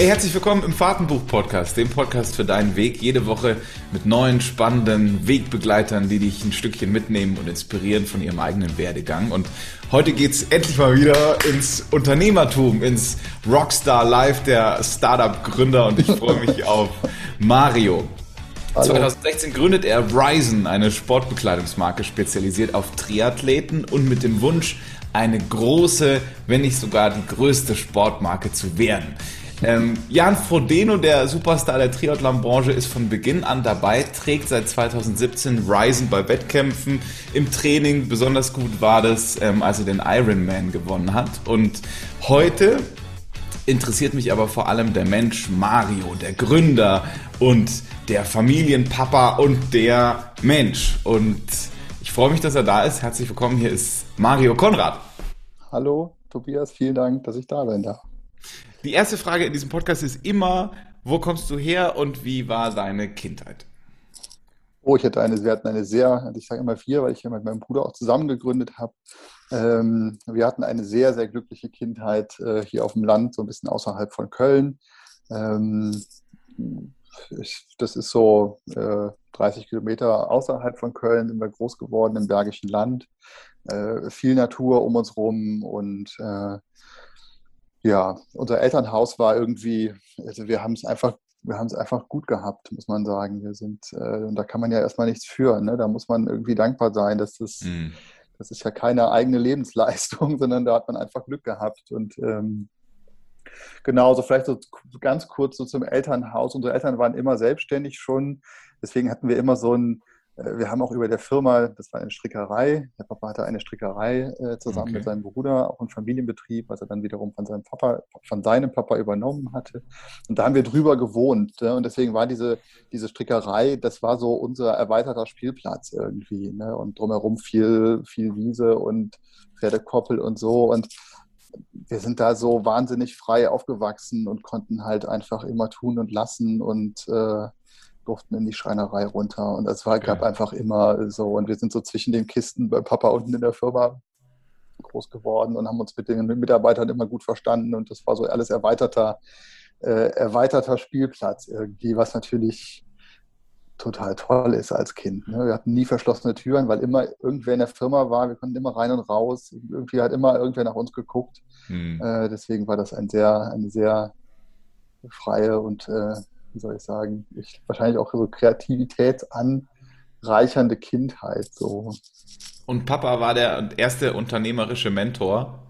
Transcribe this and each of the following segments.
Hey, herzlich willkommen im Fahrtenbuch-Podcast, dem Podcast für deinen Weg. Jede Woche mit neuen, spannenden Wegbegleitern, die dich ein Stückchen mitnehmen und inspirieren von ihrem eigenen Werdegang. Und heute geht's endlich mal wieder ins Unternehmertum, ins Rockstar Life der Startup-Gründer. Und ich freue mich auf Mario. Hallo. 2016 gründet er Ryzen, eine Sportbekleidungsmarke spezialisiert auf Triathleten und mit dem Wunsch, eine große, wenn nicht sogar die größte Sportmarke zu werden. Ähm, Jan Frodeno, der Superstar der Triathlon-Branche, ist von Beginn an dabei, trägt seit 2017 Ryzen bei Wettkämpfen. Im Training besonders gut war das, ähm, als er den Ironman gewonnen hat. Und heute interessiert mich aber vor allem der Mensch Mario, der Gründer und der Familienpapa und der Mensch. Und ich freue mich, dass er da ist. Herzlich willkommen. Hier ist Mario Konrad. Hallo, Tobias. Vielen Dank, dass ich da bin. Ja. Die erste Frage in diesem Podcast ist immer, wo kommst du her und wie war deine Kindheit? Oh, ich hatte eine, wir hatten eine sehr, also ich sage immer vier, weil ich ja mit meinem Bruder auch zusammen gegründet habe. Ähm, wir hatten eine sehr, sehr glückliche Kindheit äh, hier auf dem Land, so ein bisschen außerhalb von Köln. Ähm, ich, das ist so äh, 30 Kilometer außerhalb von Köln, sind wir groß geworden im Bergischen Land. Äh, viel Natur um uns rum und äh, ja, unser Elternhaus war irgendwie, also wir haben es einfach, wir haben es einfach gut gehabt, muss man sagen. Wir sind, äh, und da kann man ja erstmal nichts führen. Ne? Da muss man irgendwie dankbar sein, dass das, mhm. das ist ja keine eigene Lebensleistung, sondern da hat man einfach Glück gehabt. Und ähm, genau, so vielleicht so ganz kurz so zum Elternhaus. Unsere Eltern waren immer selbstständig schon. Deswegen hatten wir immer so ein, wir haben auch über der Firma, das war eine Strickerei, der Papa hatte eine Strickerei äh, zusammen okay. mit seinem Bruder, auch ein Familienbetrieb, was er dann wiederum von seinem Papa, von seinem Papa übernommen hatte. Und da haben wir drüber gewohnt. Ne? Und deswegen war diese, diese Strickerei, das war so unser erweiterter Spielplatz irgendwie. Ne? Und drumherum viel, viel Wiese und Pferdekoppel und so. Und wir sind da so wahnsinnig frei aufgewachsen und konnten halt einfach immer tun und lassen und äh, durften in die Schreinerei runter. Und es war, gab einfach immer so, und wir sind so zwischen den Kisten bei Papa unten in der Firma groß geworden und haben uns mit den Mitarbeitern immer gut verstanden. Und das war so alles erweiterter, äh, erweiterter Spielplatz irgendwie, was natürlich total toll ist als Kind. Ne? Wir hatten nie verschlossene Türen, weil immer irgendwer in der Firma war. Wir konnten immer rein und raus. Irgendwie hat immer irgendwer nach uns geguckt. Hm. Äh, deswegen war das ein sehr, eine sehr freie und äh, wie soll ich sagen, ich, wahrscheinlich auch so kreativitätsanreichernde Kindheit. So. Und Papa war der erste unternehmerische Mentor?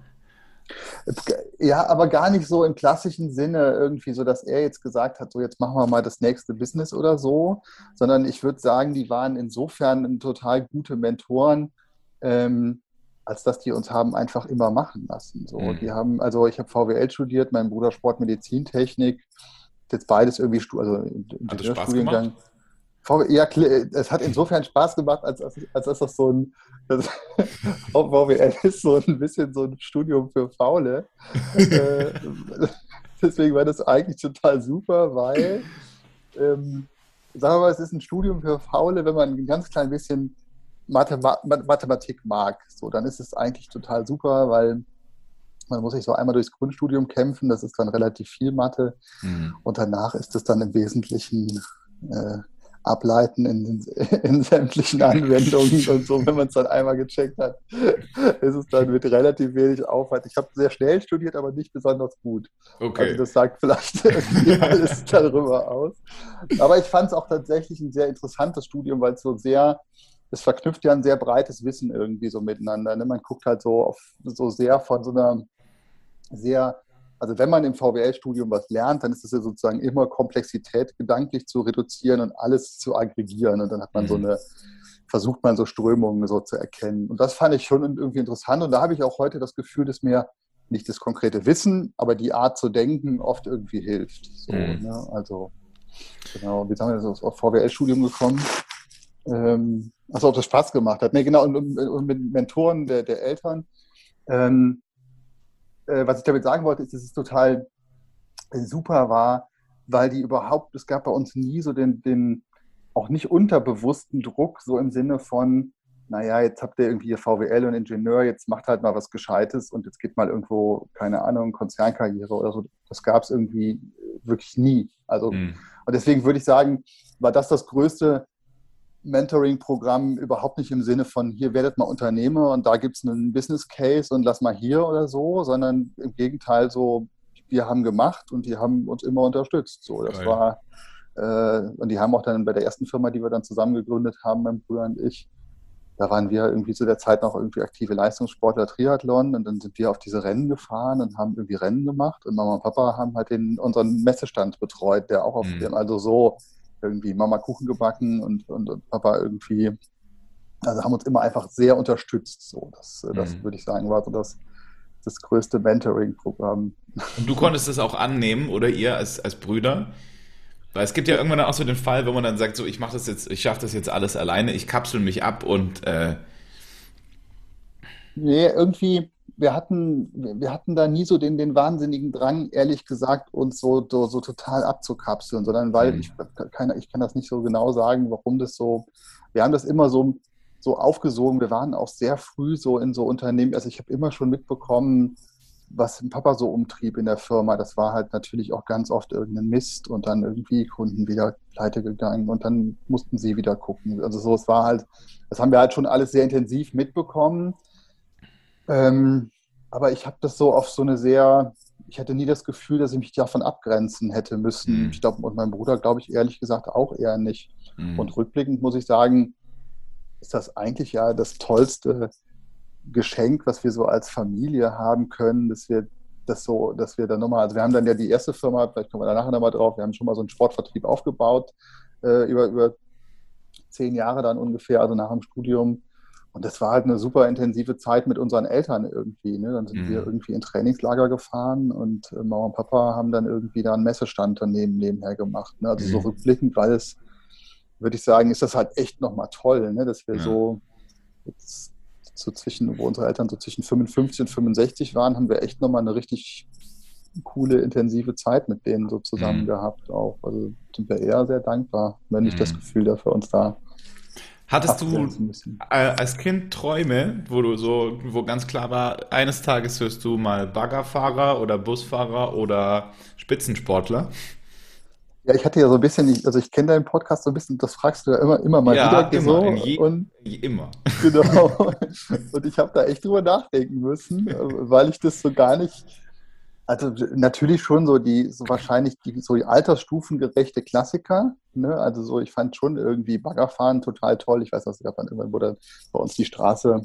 Ja, aber gar nicht so im klassischen Sinne irgendwie so, dass er jetzt gesagt hat, so jetzt machen wir mal das nächste Business oder so, sondern ich würde sagen, die waren insofern total gute Mentoren, ähm, als dass die uns haben einfach immer machen lassen. So, mhm. die haben, also ich habe VWL studiert, mein Bruder Sportmedizintechnik jetzt beides irgendwie, also Ingenieurstudiengang. Ja, es hat insofern Spaß gemacht, als, als, als dass das so ein, das, VWL ist so ein bisschen so ein Studium für Faule. Äh, deswegen war das eigentlich total super, weil, ähm, sagen wir mal, es ist ein Studium für Faule, wenn man ein ganz klein bisschen Mathema Mathematik mag. So, dann ist es eigentlich total super, weil man muss sich so einmal durchs Grundstudium kämpfen, das ist dann relativ viel Mathe. Mhm. Und danach ist es dann im Wesentlichen äh, ableiten in, in, sämtlichen Anwendungen und so, wenn man es dann einmal gecheckt hat, ist es dann mit relativ wenig Aufwand. Ich habe sehr schnell studiert, aber nicht besonders gut. Okay. Also das sagt vielleicht alles darüber aus. Aber ich fand es auch tatsächlich ein sehr interessantes Studium, weil es so sehr, es verknüpft ja ein sehr breites Wissen irgendwie so miteinander. Ne? Man guckt halt so auf so sehr von so einer sehr, also wenn man im VWL-Studium was lernt, dann ist es ja sozusagen immer Komplexität gedanklich zu reduzieren und alles zu aggregieren. Und dann hat man mhm. so eine, versucht man so Strömungen so zu erkennen. Und das fand ich schon irgendwie interessant. Und da habe ich auch heute das Gefühl, dass mir nicht das konkrete Wissen, aber die Art zu denken oft irgendwie hilft. So, mhm. ne? Also, genau, wie sind wir jetzt auf VWL-Studium gekommen? Ähm, also ob das Spaß gemacht hat. Nee, genau, und, und mit Mentoren der, der Eltern. Ähm, äh, was ich damit sagen wollte, ist, dass es total super war, weil die überhaupt, es gab bei uns nie so den, den auch nicht unterbewussten Druck, so im Sinne von, naja, jetzt habt ihr irgendwie hier VWL und Ingenieur, jetzt macht halt mal was Gescheites und jetzt geht mal irgendwo, keine Ahnung, Konzernkarriere oder so. Das gab es irgendwie wirklich nie. Also, mhm. und deswegen würde ich sagen, war das das größte Mentoring-Programm überhaupt nicht im Sinne von, hier werdet mal Unternehmer und da gibt es einen Business Case und lass mal hier oder so, sondern im Gegenteil so, wir haben gemacht und die haben uns immer unterstützt. So, das Geil. war, äh, und die haben auch dann bei der ersten Firma, die wir dann zusammen gegründet haben, mein Bruder und ich, da waren wir irgendwie zu der Zeit noch irgendwie aktive Leistungssportler Triathlon und dann sind wir auf diese Rennen gefahren und haben irgendwie Rennen gemacht und Mama und Papa haben halt den, unseren Messestand betreut, der auch auf mhm. dem, also so irgendwie Mama Kuchen gebacken und, und, und, Papa irgendwie, also haben uns immer einfach sehr unterstützt. So, das, das mhm. würde ich sagen, war so das, das größte Mentoring-Programm. Und du konntest es auch annehmen oder ihr als, als Brüder? Weil es gibt ja irgendwann auch so den Fall, wenn man dann sagt, so ich mache das jetzt, ich schaffe das jetzt alles alleine, ich kapsel mich ab und äh Nee, irgendwie, wir hatten, wir hatten da nie so den, den wahnsinnigen Drang, ehrlich gesagt, uns so, so, so total abzukapseln, sondern weil mhm. ich, kann, ich kann das nicht so genau sagen, warum das so, wir haben das immer so, so aufgesogen. Wir waren auch sehr früh so in so Unternehmen, also ich habe immer schon mitbekommen, was Papa so umtrieb in der Firma, das war halt natürlich auch ganz oft irgendein Mist und dann irgendwie Kunden wieder pleite gegangen und dann mussten sie wieder gucken. Also so, es war halt, das haben wir halt schon alles sehr intensiv mitbekommen. Ähm, aber ich habe das so auf so eine sehr, ich hatte nie das Gefühl, dass ich mich davon abgrenzen hätte müssen. Mhm. Ich glaube, und mein Bruder, glaube ich, ehrlich gesagt auch eher nicht. Mhm. Und rückblickend muss ich sagen, ist das eigentlich ja das tollste Geschenk, was wir so als Familie haben können, dass wir das so, dass wir dann nochmal, also wir haben dann ja die erste Firma, vielleicht kommen wir da nachher nochmal drauf, wir haben schon mal so einen Sportvertrieb aufgebaut, äh, über, über zehn Jahre dann ungefähr, also nach dem Studium. Und das war halt eine super intensive Zeit mit unseren Eltern irgendwie. Ne? Dann sind mhm. wir irgendwie in Trainingslager gefahren und äh, Mama und Papa haben dann irgendwie da einen Messestand daneben nebenher gemacht. Ne? Also mhm. so rückblickend, weil es, würde ich sagen, ist das halt echt nochmal toll, ne? dass wir ja. so jetzt so zwischen, wo unsere Eltern so zwischen 55 und 65 waren, haben wir echt nochmal eine richtig coole, intensive Zeit mit denen so zusammen mhm. gehabt. Auch. Also sind wir eher sehr dankbar, wenn ich mhm. das Gefühl dafür uns da. Hattest du äh, als Kind Träume, wo du so, wo ganz klar war, eines Tages wirst du mal Baggerfahrer oder Busfahrer oder Spitzensportler? Ja, ich hatte ja so ein bisschen, also ich kenne deinen Podcast so ein bisschen, das fragst du ja immer, immer mal ja, wieder. Immer, so. je, und, immer. Genau. Und ich habe da echt drüber nachdenken müssen, weil ich das so gar nicht, also natürlich schon so die, so wahrscheinlich die, so die altersstufengerechte Klassiker. Ne? Also so, ich fand schon irgendwie Baggerfahren total toll. Ich weiß, dass irgendwann wurde bei uns die Straße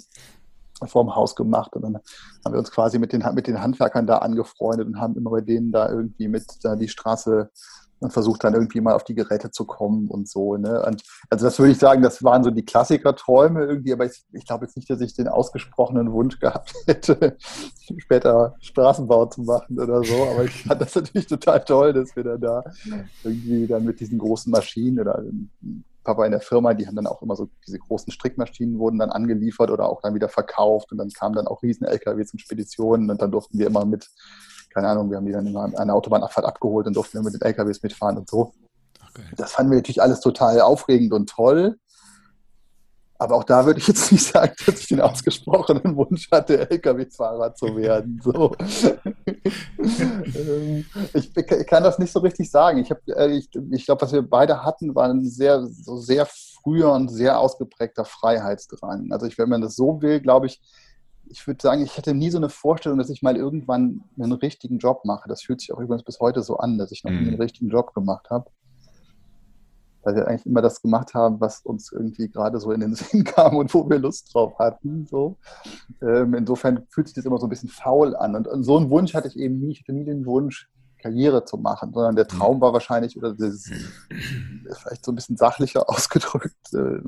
vorm Haus gemacht und dann haben wir uns quasi mit den, mit den Handwerkern da angefreundet und haben immer bei denen da irgendwie mit da die Straße und versucht dann irgendwie mal auf die Geräte zu kommen und so. Ne? Und also das würde ich sagen, das waren so die Klassiker-Träume irgendwie, aber ich, ich glaube jetzt nicht, dass ich den ausgesprochenen Wunsch gehabt hätte, später Straßenbau zu machen oder so. Aber ich fand das natürlich total toll, dass wir dann da irgendwie dann mit diesen großen Maschinen oder Papa in der Firma, die haben dann auch immer so diese großen Strickmaschinen wurden dann angeliefert oder auch dann wieder verkauft und dann kamen dann auch riesen LKWs und Speditionen und dann durften wir immer mit keine Ahnung, wir haben die dann immer an einer Autobahnabfahrt abgeholt und durften dann mit den LKWs mitfahren und so. Okay. Das fanden wir natürlich alles total aufregend und toll. Aber auch da würde ich jetzt nicht sagen, dass ich den ausgesprochenen Wunsch hatte, LKW-Fahrer zu werden. So. Ähm, ich, ich, kann das nicht so richtig sagen. Ich, äh, ich, ich glaube, was wir beide hatten, war ein sehr, so sehr früher und sehr ausgeprägter Freiheitsdrang. Also ich, wenn man das so will, glaube ich, ich würde sagen, ich hatte nie so eine Vorstellung, dass ich mal irgendwann einen richtigen Job mache. Das fühlt sich auch übrigens bis heute so an, dass ich noch nie einen mhm. richtigen Job gemacht habe. Weil wir eigentlich immer das gemacht haben, was uns irgendwie gerade so in den Sinn kam und wo wir Lust drauf hatten. So. Ähm, insofern fühlt sich das immer so ein bisschen faul an. Und, und, so einen Wunsch hatte ich eben nie. Ich hatte nie den Wunsch, Karriere zu machen, sondern der Traum war wahrscheinlich, oder das ist vielleicht so ein bisschen sachlicher ausgedrückt, äh,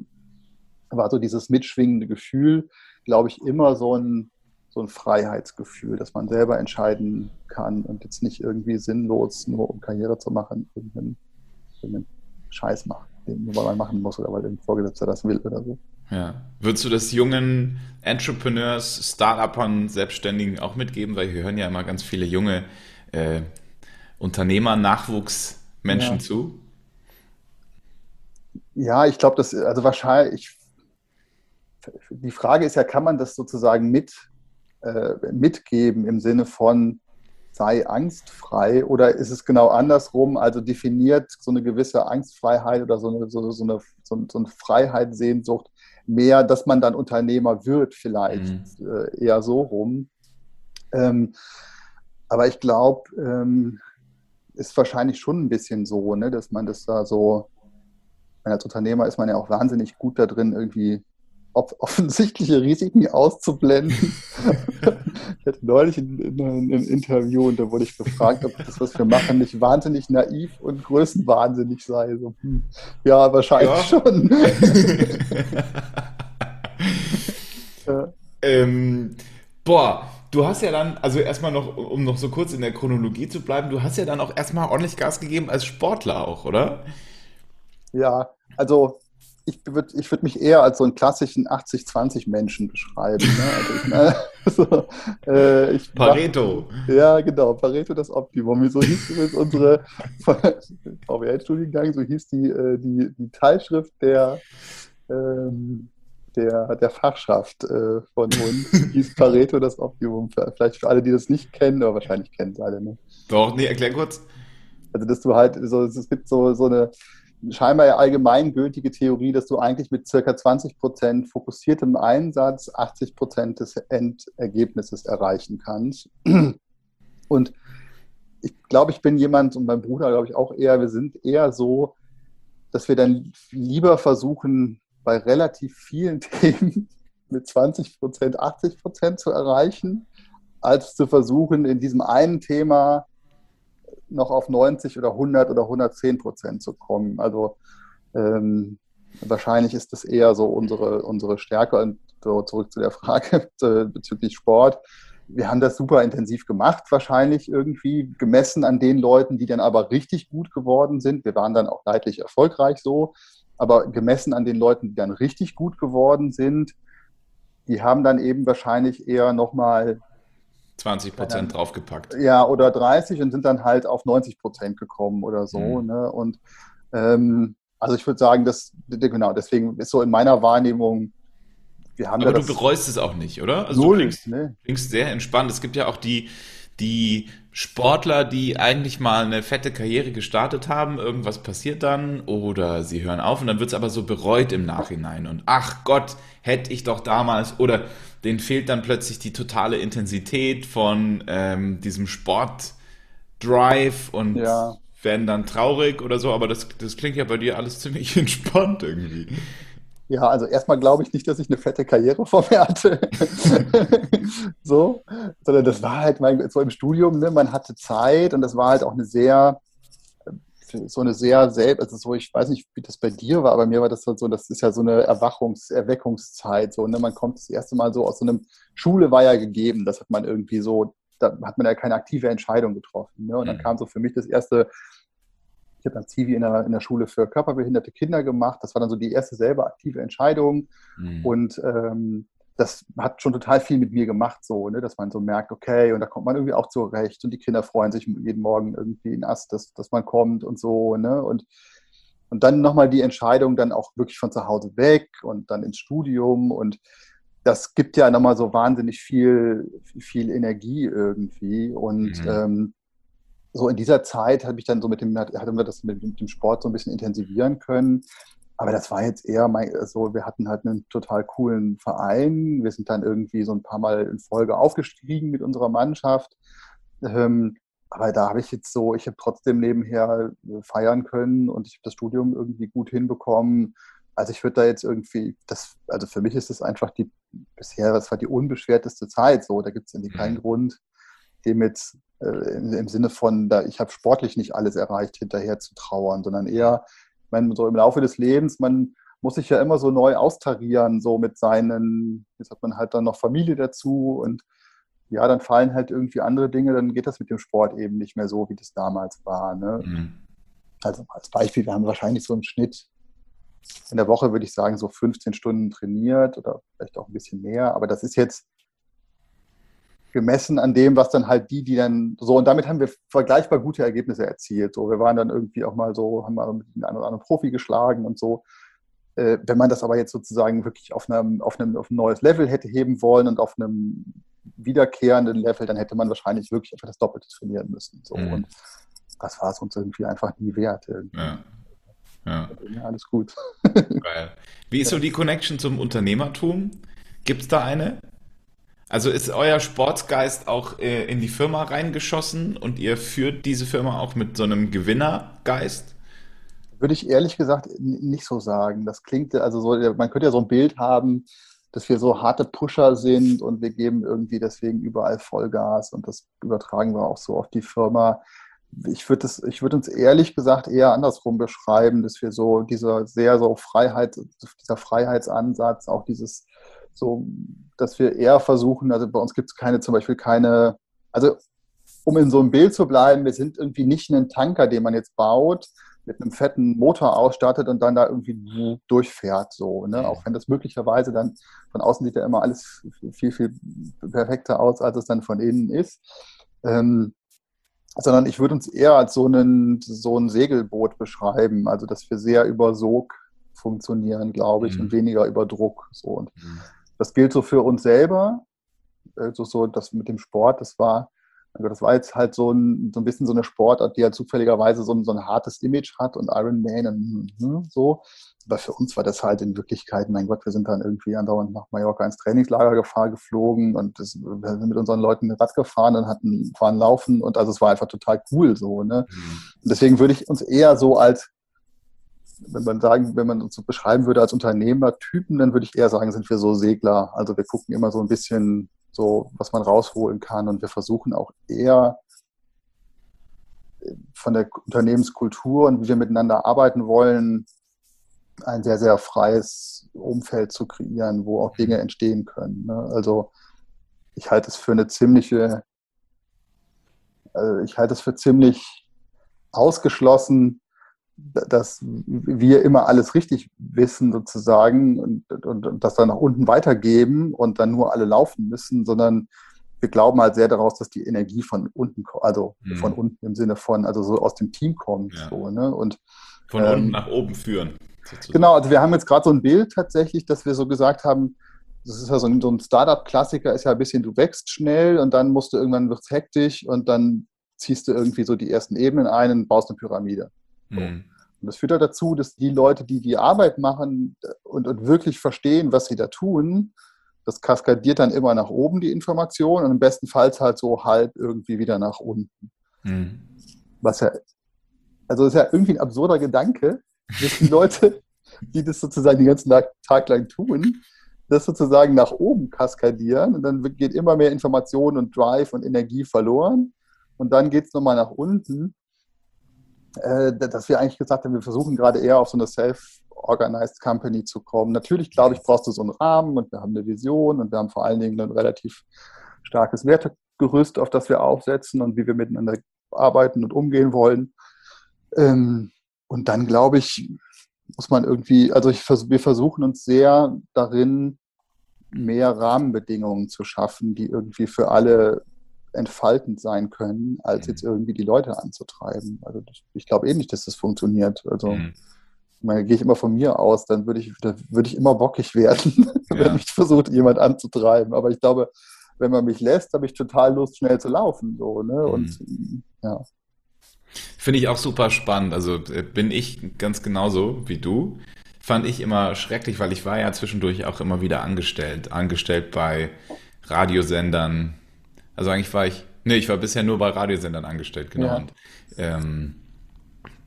war so dieses mitschwingende Gefühl, glaube ich, immer so ein, so ein Freiheitsgefühl, dass man selber entscheiden kann und jetzt nicht irgendwie sinnlos, nur um Karriere zu machen, irgendeinen, irgendeinen Scheiß macht, den nur weil man machen muss oder weil der Vorgesetzter das will oder so. Ja. Würdest du das jungen Entrepreneurs, Start-Upern, Selbstständigen auch mitgeben? Weil wir hören ja immer ganz viele junge äh, Unternehmer, Nachwuchsmenschen ja. zu. Ja, ich glaube, das, also wahrscheinlich, ich die Frage ist ja, kann man das sozusagen mit, äh, mitgeben im Sinne von, sei angstfrei oder ist es genau andersrum? Also definiert so eine gewisse Angstfreiheit oder so eine, so, so eine, so, so eine Freiheit, Sehnsucht mehr, dass man dann Unternehmer wird, vielleicht mhm. äh, eher so rum. Ähm, aber ich glaube, ähm, ist wahrscheinlich schon ein bisschen so, ne, dass man das da so, als Unternehmer ist man ja auch wahnsinnig gut da drin, irgendwie offensichtliche Risiken auszublenden. ich hatte neulich ein, ein, ein, Interview und da wurde ich gefragt, ob das, was wir machen, nicht wahnsinnig naiv und größenwahnsinnig sei. So, hm, ja, wahrscheinlich ja. schon. ja. ähm, boah, du hast ja dann, also erstmal noch, um noch so kurz in der Chronologie zu bleiben, du hast ja dann auch erstmal ordentlich Gas gegeben als Sportler auch, oder? Ja, also ich würde ich würd mich eher als so einen klassischen 80-20-Menschen beschreiben. Ne? Also ich, also, äh, ich Pareto. Mach, ja, genau, Pareto das Optimum. So hieß übrigens unsere VWL-Studiengang, so hieß die, äh, die, die Teilschrift der, ähm, der, der Fachschaft äh, von uns. hieß Pareto das Optimum. Vielleicht für alle, die das nicht kennen, aber wahrscheinlich kennen es alle. Ne? Doch, nee, erklär kurz. Also, dass du halt, so, es gibt so, so eine scheinbar ja allgemeingültige Theorie, dass du eigentlich mit circa 20 Prozent fokussiertem Einsatz 80 Prozent des Endergebnisses erreichen kannst. Und ich glaube, ich bin jemand und mein Bruder, glaube ich, auch eher, wir sind eher so, dass wir dann lieber versuchen, bei relativ vielen Themen mit 20 Prozent 80 Prozent zu erreichen, als zu versuchen, in diesem einen Thema noch auf 90 oder 100 oder 110 Prozent zu kommen. Also ähm, wahrscheinlich ist das eher so unsere, unsere Stärke. Und so zurück zu der Frage bezüglich Sport. Wir haben das super intensiv gemacht, wahrscheinlich irgendwie gemessen an den Leuten, die dann aber richtig gut geworden sind. Wir waren dann auch leidlich erfolgreich so, aber gemessen an den Leuten, die dann richtig gut geworden sind, die haben dann eben wahrscheinlich eher nochmal 20 Prozent draufgepackt. Ja, oder 30 und sind dann halt auf 90 Prozent gekommen oder so. Mhm. Ne? Und ähm, also ich würde sagen, dass, genau, deswegen ist so in meiner Wahrnehmung, wir haben Aber du bereust es auch nicht, oder? Also null, du klingst, ne? klingst sehr entspannt. Es gibt ja auch die, die Sportler, die eigentlich mal eine fette Karriere gestartet haben, irgendwas passiert dann oder sie hören auf und dann wird es aber so bereut im Nachhinein und ach Gott, hätte ich doch damals oder denen fehlt dann plötzlich die totale Intensität von ähm, diesem Sportdrive und ja. werden dann traurig oder so, aber das, das klingt ja bei dir alles ziemlich entspannt irgendwie. Ja, also erstmal glaube ich nicht, dass ich eine fette Karriere vor mir hatte. so, sondern das war halt mein, so im Studium, ne, man hatte Zeit und das war halt auch eine sehr so eine sehr selbst, also so, ich weiß nicht, wie das bei dir war, aber mir war das halt so, das ist ja so eine Erwachungs-, Erweckungszeit, so, ne, man kommt das erste Mal so aus so einem, Schule war ja gegeben, das hat man irgendwie so, da hat man ja keine aktive Entscheidung getroffen, ne, und dann mhm. kam so für mich das erste, ich habe dann Zivi in der, in der Schule für körperbehinderte Kinder gemacht, das war dann so die erste selber aktive Entscheidung mhm. und ähm, das hat schon total viel mit mir gemacht, so, ne, dass man so merkt, okay, und da kommt man irgendwie auch zurecht und die Kinder freuen sich jeden Morgen irgendwie in Ast, dass, dass man kommt und so, ne, und, und dann nochmal die Entscheidung dann auch wirklich von zu Hause weg und dann ins Studium und das gibt ja nochmal so wahnsinnig viel, viel Energie irgendwie und mhm. ähm, so in dieser Zeit habe ich dann so mit dem, hatten wir das mit, dem Sport so ein bisschen intensivieren können aber das war jetzt eher mein, so, wir hatten halt einen total coolen Verein. Wir sind dann irgendwie so ein paar Mal in Folge aufgestiegen mit unserer Mannschaft. Ähm, aber da habe ich jetzt so, ich habe trotzdem nebenher äh, feiern können und ich habe das Studium irgendwie gut hinbekommen. Also ich würde da jetzt irgendwie, das, also für mich ist es einfach die, bisher, das war die unbeschwerteste Zeit so. Da gibt es irgendwie keinen mhm. Grund, dem jetzt im, im, Sinne von, da, ich habe sportlich nicht alles erreicht, hinterher zu trauern, sondern eher, ich meine, so im Laufe des Lebens, man muss sich ja immer so neu austarieren, so mit seinen, jetzt hat man halt dann noch Familie dazu und ja, dann fallen halt irgendwie andere Dinge, dann geht das mit dem Sport eben nicht mehr so, wie das damals war. Ne? Mhm. Also als Beispiel, wir haben wahrscheinlich so im Schnitt in der Woche, würde ich sagen, so 15 Stunden trainiert oder vielleicht auch ein bisschen mehr, aber das ist jetzt gemessen an dem, was dann halt die, die dann so, und damit haben wir vergleichbar gute Ergebnisse erzielt. So, wir waren dann irgendwie auch mal so, haben mal mit einem oder anderen Profi geschlagen und so. Äh, wenn man das aber jetzt sozusagen wirklich auf, einem, auf, einem, auf ein neues Level hätte heben wollen und auf einem wiederkehrenden Level, dann hätte man wahrscheinlich wirklich einfach das Doppelte trainieren müssen. So. Mhm. Und das war es uns irgendwie einfach nie wert. Ja. Ja. ja. alles gut. Geil. Wie ist so die Connection zum Unternehmertum? Gibt es da eine? Also ist euer Sportsgeist auch äh, in die Firma reingeschossen und ihr führt diese Firma auch mit so einem Gewinnergeist? Würde ich ehrlich gesagt nicht so sagen. Das klingt, also so, man könnte ja so ein Bild haben, dass wir so harte Pusher sind und wir geben irgendwie deswegen überall Vollgas und das übertragen wir auch so auf die Firma. Ich würde würde uns ehrlich gesagt eher andersrum beschreiben, dass wir so dieser sehr so Freiheit, dieser Freiheitsansatz, auch dieses so, dass wir eher versuchen, also bei uns gibt es keine, zum Beispiel keine, also um in so einem Bild zu bleiben, wir sind irgendwie nicht ein Tanker, den man jetzt baut, mit einem fetten Motor ausstattet und dann da irgendwie durchfährt. So, ne? Auch wenn das möglicherweise dann von außen sieht ja immer alles viel, viel perfekter aus, als es dann von innen ist. Ähm, sondern ich würde uns eher als so, einen, so ein Segelboot beschreiben, also dass wir sehr über Sog funktionieren, glaube ich, mhm. und weniger über Druck. So. Und mhm. Das gilt so für uns selber. Also so das mit dem Sport, das war also das war jetzt halt so ein, so ein bisschen so eine Sportart, die ja halt zufälligerweise so ein, so ein hartes Image hat und Iron Man und hm, so. Aber für uns war das halt in Wirklichkeit, mein Gott, wir sind dann irgendwie andauernd nach Mallorca ins Trainingslager gefahren, geflogen und das, wir sind mit unseren Leuten Rad gefahren und hatten, fahren laufen und also es war einfach total cool so. Ne? Mhm. Und deswegen würde ich uns eher so als wenn man sagen, wenn man uns so beschreiben würde als Unternehmertypen, dann würde ich eher sagen, sind wir so Segler. Also wir gucken immer so ein bisschen so, was man rausholen kann. Und wir versuchen auch eher äh, von der Unternehmenskultur und wie wir miteinander arbeiten wollen, ein sehr, sehr freies Umfeld zu kreieren, wo auch Dinge entstehen können. Ne? Also ich halte es für eine ziemliche, also ich halte es für ziemlich ausgeschlossen, dass wir immer alles richtig wissen sozusagen und, und, und, das dann nach unten weitergeben und dann nur alle laufen müssen, sondern wir glauben halt sehr daraus, dass die Energie von unten, also mhm. von unten im Sinne von, also so aus dem Team kommt. Ja. So, ne? und, von ähm, unten nach oben führen. Sozusagen. Genau, also wir haben jetzt gerade so ein Bild tatsächlich, dass wir so gesagt haben, das ist ja so ein, so ein Startup-Klassiker, ist ja ein bisschen, du wächst schnell und dann musst du irgendwann wird es hektisch und dann ziehst du irgendwie so die ersten Ebenen ein und baust eine Pyramide. Mhm. Und das führt ja dazu, dass die Leute, die die Arbeit machen und, und wirklich verstehen, was sie da tun, das kaskadiert dann immer nach oben, die Information, und im besten Fall halt so halb irgendwie wieder nach unten. Mhm. Was ja, also das ist ja irgendwie ein absurder Gedanke, dass die Leute, die das sozusagen den ganzen Tag lang tun, das sozusagen nach oben kaskadieren und dann geht immer mehr Information und Drive und Energie verloren und dann geht es nochmal nach unten äh, dass wir eigentlich gesagt haben, wir versuchen gerade eher auf so eine Self-Organized Company zu kommen. Natürlich, glaube ich, brauchst du so einen Rahmen und wir haben eine Vision und wir haben vor allen Dingen ein relativ starkes Wertegerüst, auf das wir aufsetzen und wie wir miteinander arbeiten und umgehen wollen. Ähm, und dann, glaube ich, muss man irgendwie, also ich, wir versuchen uns sehr darin, mehr Rahmenbedingungen zu schaffen, die irgendwie für alle entfaltend sein können, als mhm. jetzt irgendwie die Leute anzutreiben. Also ich glaube eh nicht, dass das funktioniert. Also mhm. meine, gehe ich immer von mir aus, dann würde ich, würde ich immer bockig werden, ja. wenn mich versucht, jemand anzutreiben. Aber ich glaube, wenn man mich lässt, habe ich total Lust, schnell zu laufen. So, ne? Mhm. Und ja. Finde ich auch super spannend. Also äh, bin ich ganz genauso wie du. Fand ich immer schrecklich, weil ich war ja zwischendurch auch immer wieder angestellt. Angestellt bei Radiosendern, also eigentlich war ich, nee, ich war bisher nur bei Radiosendern angestellt, genau. Ja. Und ähm,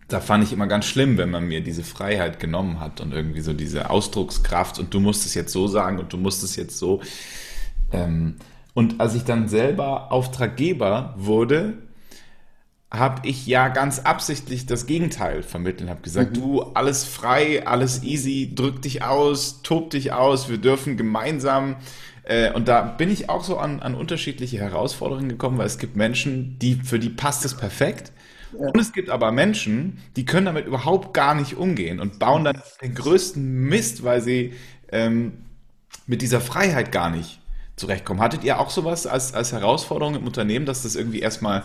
da fand ich immer ganz schlimm, wenn man mir diese Freiheit genommen hat und irgendwie so diese Ausdruckskraft und du musst es jetzt so sagen und du musst es jetzt so. Ähm, und als ich dann selber Auftraggeber wurde, habe ich ja ganz absichtlich das Gegenteil vermittelt, habe gesagt, mhm. du, alles frei, alles easy, drück dich aus, tob dich aus, wir dürfen gemeinsam äh, und da bin ich auch so an, an unterschiedliche Herausforderungen gekommen, weil es gibt Menschen, die, für die passt es perfekt. Ja. Und es gibt aber Menschen, die können damit überhaupt gar nicht umgehen und bauen dann den größten Mist, weil sie ähm, mit dieser Freiheit gar nicht zurechtkommen. Hattet ihr auch sowas als, als Herausforderung im Unternehmen, dass das irgendwie erstmal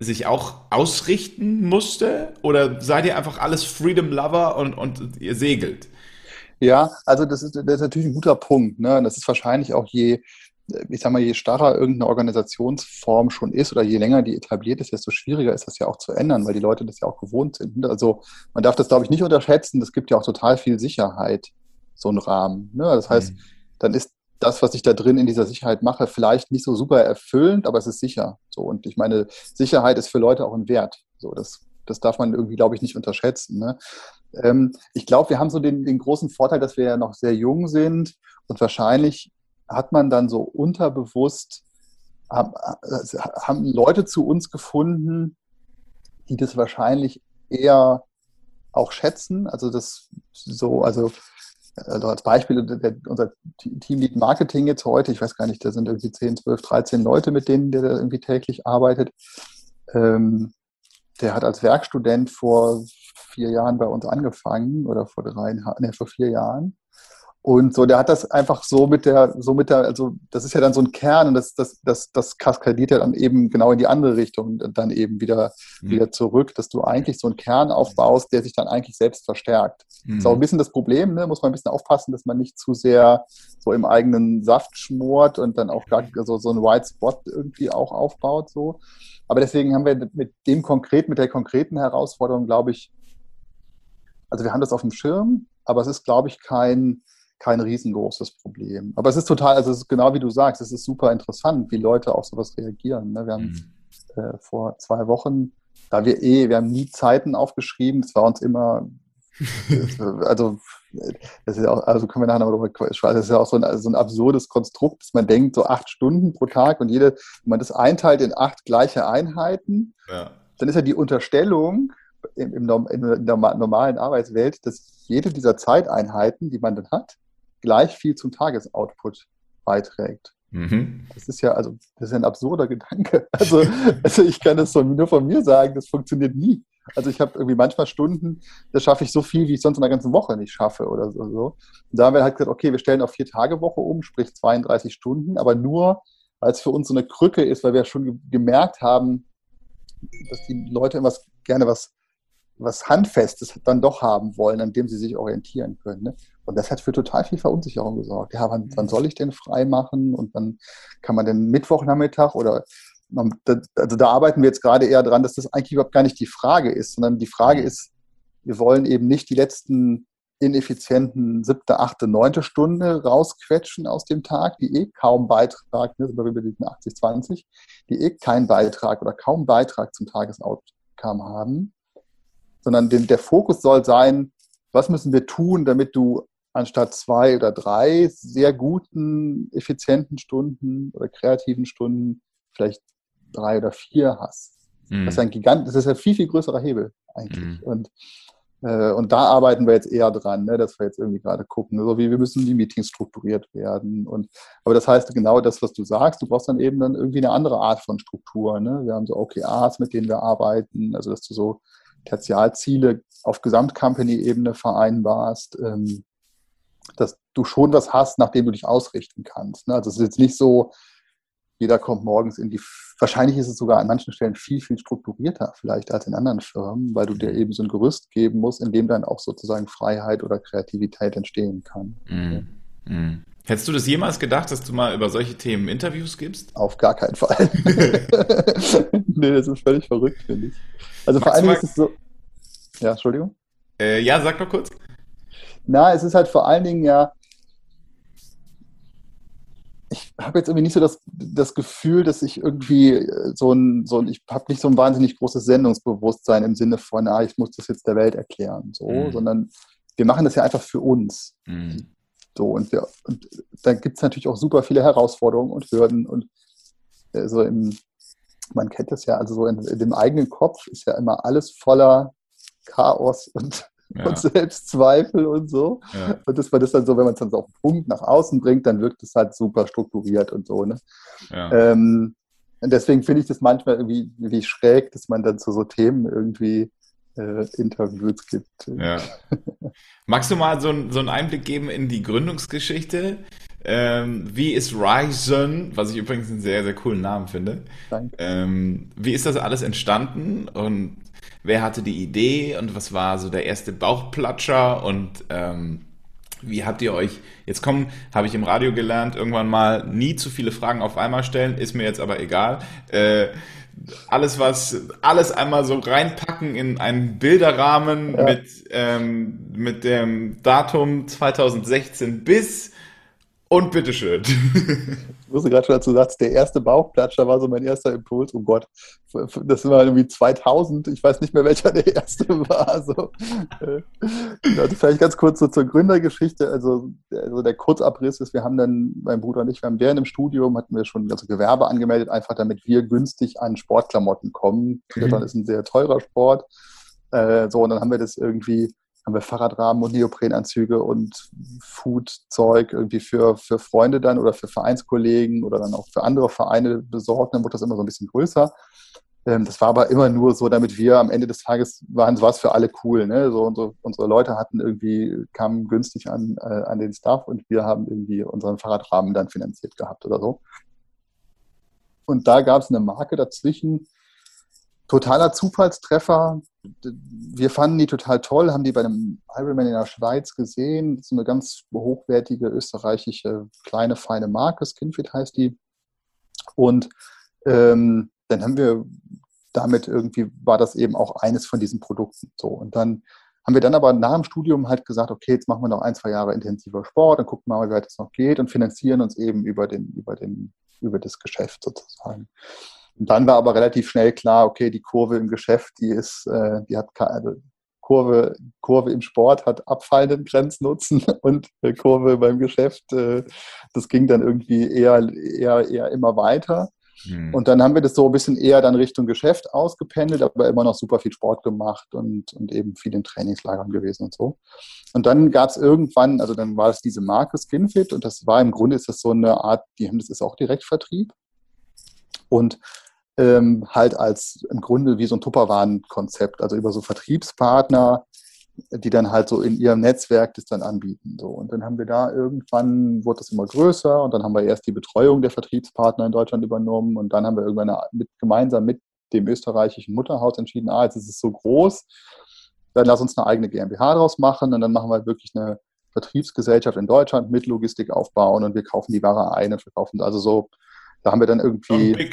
sich auch ausrichten musste? Oder seid ihr einfach alles Freedom Lover und, und ihr segelt? Ja, also das ist, das ist natürlich ein guter Punkt. Ne? Das ist wahrscheinlich auch je, ich sag mal, je starrer irgendeine Organisationsform schon ist oder je länger die etabliert ist, desto schwieriger ist das ja auch zu ändern, weil die Leute das ja auch gewohnt sind. Also man darf das, glaube ich, nicht unterschätzen. Es gibt ja auch total viel Sicherheit, so ein Rahmen. Ne? Das heißt, mhm. dann ist das, was ich da drin in dieser Sicherheit mache, vielleicht nicht so super erfüllend, aber es ist sicher. So und ich meine, Sicherheit ist für Leute auch ein Wert. So das, das darf man irgendwie, glaube ich, nicht unterschätzen. Ne? Ähm, ich glaube, wir haben so den, den großen Vorteil, dass wir ja noch sehr jung sind und wahrscheinlich hat man dann so unterbewusst haben, haben Leute zu uns gefunden, die das wahrscheinlich eher auch schätzen. Also das so, also also als Beispiel, der, unser Teamlead Marketing jetzt heute, ich weiß gar nicht, da sind irgendwie 10, 12, 13 Leute, mit denen der irgendwie täglich arbeitet. Ähm, der hat als Werkstudent vor vier Jahren bei uns angefangen oder vor drei, nee, vor vier Jahren und so, der hat das einfach so mit der, so mit der, also das ist ja dann so ein Kern und das, das, das, das kaskadiert ja dann eben genau in die andere Richtung dann eben wieder, mhm. wieder zurück, dass du eigentlich so einen Kern aufbaust, der sich dann eigentlich selbst verstärkt. Mhm. Das ist auch ein bisschen das Problem, ne? muss man ein bisschen aufpassen, dass man nicht zu sehr so im eigenen Saft schmort und dann auch gar so, so einen White Spot irgendwie auch aufbaut. So. Aber deswegen haben wir mit dem konkret, mit der konkreten Herausforderung, glaube ich, also wir haben das auf dem Schirm, aber es ist, glaube ich, kein, kein riesengroßes Problem. Aber es ist total, also es ist genau wie du sagst, es ist super interessant, wie Leute auf sowas reagieren. Ne? Wir haben mhm. äh, vor zwei Wochen, da wir eh, wir haben nie Zeiten aufgeschrieben, es war uns immer, also das ist ja auch, also können wir nachher noch darüber das ist ja auch so ein, so ein absurdes Konstrukt, dass man denkt, so acht Stunden pro Tag und jede, wenn man das einteilt in acht gleiche Einheiten, ja. dann ist ja die Unterstellung, im, im, in der normalen Arbeitswelt, dass jede dieser Zeiteinheiten, die man dann hat, gleich viel zum Tagesoutput beiträgt. Mhm. Das ist ja, also, das ist ein absurder Gedanke. Also, also ich kann das nur von mir sagen, das funktioniert nie. Also ich habe irgendwie manchmal Stunden, da schaffe ich so viel, wie ich sonst in der ganzen Woche nicht schaffe oder so. Und da haben wir halt gesagt, okay, wir stellen auf vier Tage Woche um, sprich 32 Stunden, aber nur, weil es für uns so eine Krücke ist, weil wir schon gemerkt haben, dass die Leute immer gerne was, was Handfestes dann doch haben wollen, an dem sie sich orientieren können. Ne? Und das hat für total viel Verunsicherung gesorgt. Ja, wann, wann soll ich denn frei machen? Und wann kann man denn Mittwochnachmittag oder also da arbeiten wir jetzt gerade eher dran, dass das eigentlich überhaupt gar nicht die Frage ist, sondern die Frage ist, wir wollen eben nicht die letzten ineffizienten siebte, achte, neunte Stunde rausquetschen aus dem Tag, die eh kaum Beitrag, ne, sind wir über die 80, 20, die eh keinen Beitrag oder kaum Beitrag zum Tagesoutcome haben, sondern der Fokus soll sein, was müssen wir tun, damit du anstatt zwei oder drei sehr guten, effizienten Stunden oder kreativen Stunden vielleicht drei oder vier hast. Mhm. Das ist ein Gigant, das ist ein viel, viel größerer Hebel eigentlich. Mhm. Und, äh, und da arbeiten wir jetzt eher dran, ne, dass wir jetzt irgendwie gerade gucken, so wie wir müssen die Meetings strukturiert werden. Und, aber das heißt genau das, was du sagst, du brauchst dann eben dann irgendwie eine andere Art von Struktur. Ne? Wir haben so OKRs, mit denen wir arbeiten, also dass du so Tertialziele auf Gesamtcompany-Ebene vereinbarst. Ähm, dass du schon was hast, nach dem du dich ausrichten kannst. Ne? Also es ist jetzt nicht so, jeder kommt morgens in die, wahrscheinlich ist es sogar an manchen Stellen viel, viel strukturierter vielleicht als in anderen Firmen, weil du dir eben so ein Gerüst geben musst, in dem dann auch sozusagen Freiheit oder Kreativität entstehen kann. Mm, mm. Hättest du das jemals gedacht, dass du mal über solche Themen Interviews gibst? Auf gar keinen Fall. nee, das ist völlig verrückt, finde ich. Also Magst vor allem ist es so. Ja, Entschuldigung. Äh, ja, sag doch kurz. Na, es ist halt vor allen Dingen ja, ich habe jetzt irgendwie nicht so das, das Gefühl, dass ich irgendwie äh, so ein, so ein ich habe nicht so ein wahnsinnig großes Sendungsbewusstsein im Sinne von, ah, ich muss das jetzt der Welt erklären, so, mhm. sondern wir machen das ja einfach für uns. Mhm. So, und, wir, und da gibt es natürlich auch super viele Herausforderungen und Hürden und äh, so im, man kennt das ja, also so in, in dem eigenen Kopf ist ja immer alles voller Chaos und ja. und Selbstzweifel und so. Ja. Und das war das dann so, wenn man es dann so auf den Punkt nach außen bringt, dann wirkt es halt super strukturiert und so. Ne? Ja. Ähm, und deswegen finde ich das manchmal irgendwie, irgendwie schräg, dass man dann zu so Themen irgendwie äh, Interviews gibt. Ja. Magst du mal so, so einen Einblick geben in die Gründungsgeschichte? Ähm, wie ist Ryzen, was ich übrigens einen sehr, sehr coolen Namen finde. Danke. Ähm, wie ist das alles entstanden und wer hatte die Idee und was war so der erste Bauchplatscher und ähm, Wie habt ihr euch, jetzt kommen, habe ich im Radio gelernt, irgendwann mal nie zu viele Fragen auf einmal stellen, ist mir jetzt aber egal. Äh, alles was, alles einmal so reinpacken in einen Bilderrahmen ja. mit, ähm, mit dem Datum 2016 bis und bitteschön. Ich wusste gerade schon dazu sagst, der erste Bauchplatscher war so mein erster Impuls. Oh Gott, das war irgendwie 2000. Ich weiß nicht mehr, welcher der erste war. Also, äh, also vielleicht ganz kurz so zur Gründergeschichte. Also, also der Kurzabriss ist, wir haben dann, mein Bruder und ich, wir haben während dem Studium, hatten wir schon also Gewerbe angemeldet, einfach damit wir günstig an Sportklamotten kommen. Triathlon mhm. ist ein sehr teurer Sport. Äh, so, und dann haben wir das irgendwie haben wir Fahrradrahmen und Neoprenanzüge und Foodzeug irgendwie für, für Freunde dann oder für Vereinskollegen oder dann auch für andere Vereine besorgt. Dann wurde das immer so ein bisschen größer. Ähm, das war aber immer nur so, damit wir am Ende des Tages waren, war es für alle cool. Ne? So unsere, unsere Leute hatten irgendwie, kamen günstig an, äh, an den Stuff und wir haben irgendwie unseren Fahrradrahmen dann finanziert gehabt oder so. Und da gab es eine Marke dazwischen, totaler Zufallstreffer. Wir fanden die total toll, haben die bei einem Ironman in der Schweiz gesehen. Das ist eine ganz hochwertige österreichische kleine, feine Marke. Skinfit heißt die. Und ähm, dann haben wir damit irgendwie, war das eben auch eines von diesen Produkten. So. Und dann haben wir dann aber nach dem Studium halt gesagt, okay, jetzt machen wir noch ein, zwei Jahre intensiver Sport, dann gucken mal, wie weit es noch geht und finanzieren uns eben über den, über den, über das Geschäft sozusagen. Und dann war aber relativ schnell klar, okay, die Kurve im Geschäft, die ist, äh, die hat keine, also Kurve, Kurve im Sport hat abfallenden Grenznutzen und Kurve beim Geschäft, äh, das ging dann irgendwie eher, eher, eher immer weiter. Mhm. Und dann haben wir das so ein bisschen eher dann Richtung Geschäft ausgependelt, aber immer noch super viel Sport gemacht und, und eben viel in Trainingslagern gewesen und so. Und dann gab es irgendwann, also dann war es diese Marke Skinfit und das war im Grunde ist das so eine Art, die haben das ist auch Direktvertrieb. Und ähm, halt als im Grunde wie so ein Tupperwaren-Konzept, also über so Vertriebspartner, die dann halt so in ihrem Netzwerk das dann anbieten. So. Und dann haben wir da irgendwann, wurde das immer größer und dann haben wir erst die Betreuung der Vertriebspartner in Deutschland übernommen und dann haben wir irgendwann mit, gemeinsam mit dem österreichischen Mutterhaus entschieden, ah, jetzt ist es so groß, dann lass uns eine eigene GmbH draus machen und dann machen wir wirklich eine Vertriebsgesellschaft in Deutschland mit Logistik aufbauen und wir kaufen die Ware ein und verkaufen. Also so, da haben wir dann irgendwie.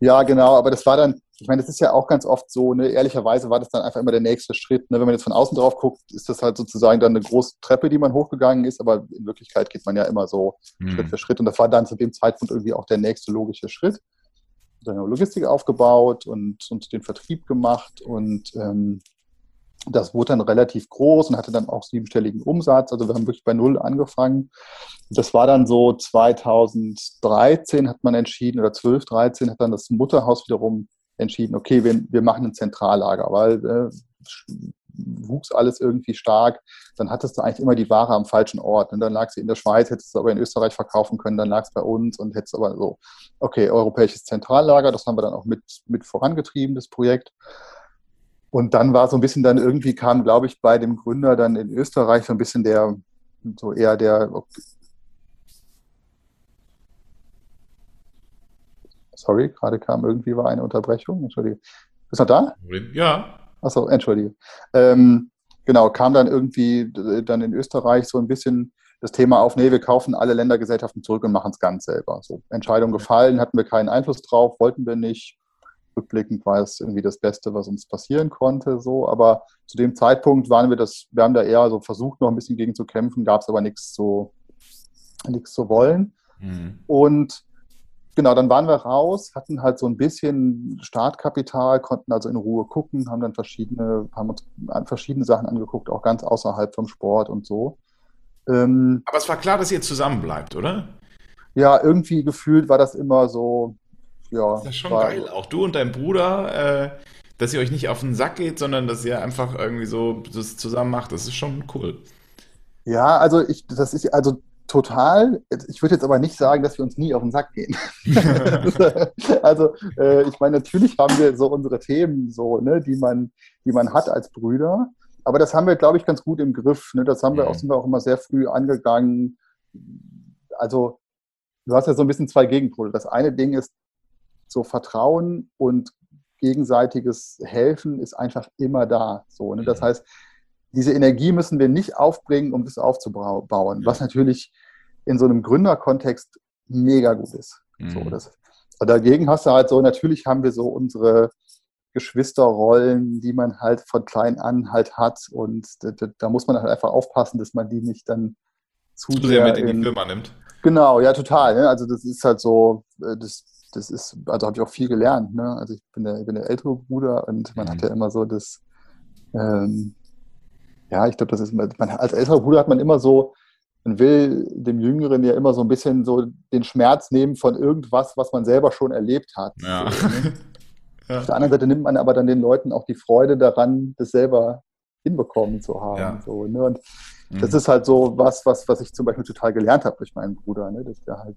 Ja, genau, aber das war dann, ich meine, das ist ja auch ganz oft so, ne, ehrlicherweise war das dann einfach immer der nächste Schritt. Ne? Wenn man jetzt von außen drauf guckt, ist das halt sozusagen dann eine große Treppe, die man hochgegangen ist, aber in Wirklichkeit geht man ja immer so mhm. Schritt für Schritt. Und das war dann zu dem Zeitpunkt irgendwie auch der nächste logische Schritt. Dann haben wir Logistik aufgebaut und, und den Vertrieb gemacht und ähm, das wurde dann relativ groß und hatte dann auch siebenstelligen Umsatz. Also wir haben wirklich bei Null angefangen. Das war dann so 2013 hat man entschieden oder 12, 13 hat dann das Mutterhaus wiederum entschieden, okay, wir, wir machen ein Zentrallager, weil äh, wuchs alles irgendwie stark. Dann hattest du eigentlich immer die Ware am falschen Ort. Und dann lag sie in der Schweiz, hättest du aber in Österreich verkaufen können, dann lag es bei uns und hättest aber so, okay, europäisches Zentrallager, das haben wir dann auch mit, mit vorangetrieben, das Projekt. Und dann war so ein bisschen dann irgendwie kam, glaube ich, bei dem Gründer dann in Österreich so ein bisschen der, so eher der, sorry, gerade kam irgendwie war eine Unterbrechung, entschuldige. Bist du noch da? Ja. Achso, entschuldige. Ähm, genau, kam dann irgendwie dann in Österreich so ein bisschen das Thema auf, nee, wir kaufen alle Ländergesellschaften zurück und machen es ganz selber. So, Entscheidung gefallen, hatten wir keinen Einfluss drauf, wollten wir nicht rückblickend war es irgendwie das Beste, was uns passieren konnte. So, aber zu dem Zeitpunkt waren wir das, wir haben da eher so versucht, noch ein bisschen gegen zu kämpfen, gab es aber nichts zu, nichts zu wollen. Mhm. Und genau, dann waren wir raus, hatten halt so ein bisschen Startkapital, konnten also in Ruhe gucken, haben dann verschiedene, haben uns verschiedene Sachen angeguckt, auch ganz außerhalb vom Sport und so. Ähm, aber es war klar, dass ihr zusammen bleibt, oder? Ja, irgendwie gefühlt war das immer so, ja. Das ist schon war, geil. Auch du und dein Bruder, äh, dass ihr euch nicht auf den Sack geht, sondern dass ihr einfach irgendwie so das zusammen macht. Das ist schon cool. Ja, also ich, das ist also total. Ich würde jetzt aber nicht sagen, dass wir uns nie auf den Sack gehen. also äh, ich meine, natürlich haben wir so unsere Themen, so ne, die man, die man hat als Brüder. Aber das haben wir, glaube ich, ganz gut im Griff. Ne? Das haben wir auch, mhm. sind wir auch immer sehr früh angegangen. Also du hast ja so ein bisschen zwei Gegenpole. Das eine Ding ist, so Vertrauen und gegenseitiges Helfen ist einfach immer da. So, ne? Das mhm. heißt, diese Energie müssen wir nicht aufbringen, um das aufzubauen, was natürlich in so einem Gründerkontext mega gut ist. Mhm. So, das, dagegen hast du halt so, natürlich haben wir so unsere Geschwisterrollen, die man halt von klein an halt hat und da, da muss man halt einfach aufpassen, dass man die nicht dann zu, sehr mit in, in die Firma nimmt. Genau, ja, total. Ne? Also das ist halt so, äh, das, das ist, also habe ich auch viel gelernt. Ne? Also ich bin der, ich bin der ältere Bruder und man mhm. hat ja immer so das, ähm, ja, ich glaube, das ist, man, als älterer Bruder hat man immer so, man will dem Jüngeren ja immer so ein bisschen so den Schmerz nehmen von irgendwas, was man selber schon erlebt hat. Ja. So, ne? ja. Auf der anderen Seite nimmt man aber dann den Leuten auch die Freude daran, das selber hinbekommen zu haben. Ja. So, ne? Und mhm. das ist halt so was, was, was ich zum Beispiel total gelernt habe durch meinen Bruder, ne? dass der halt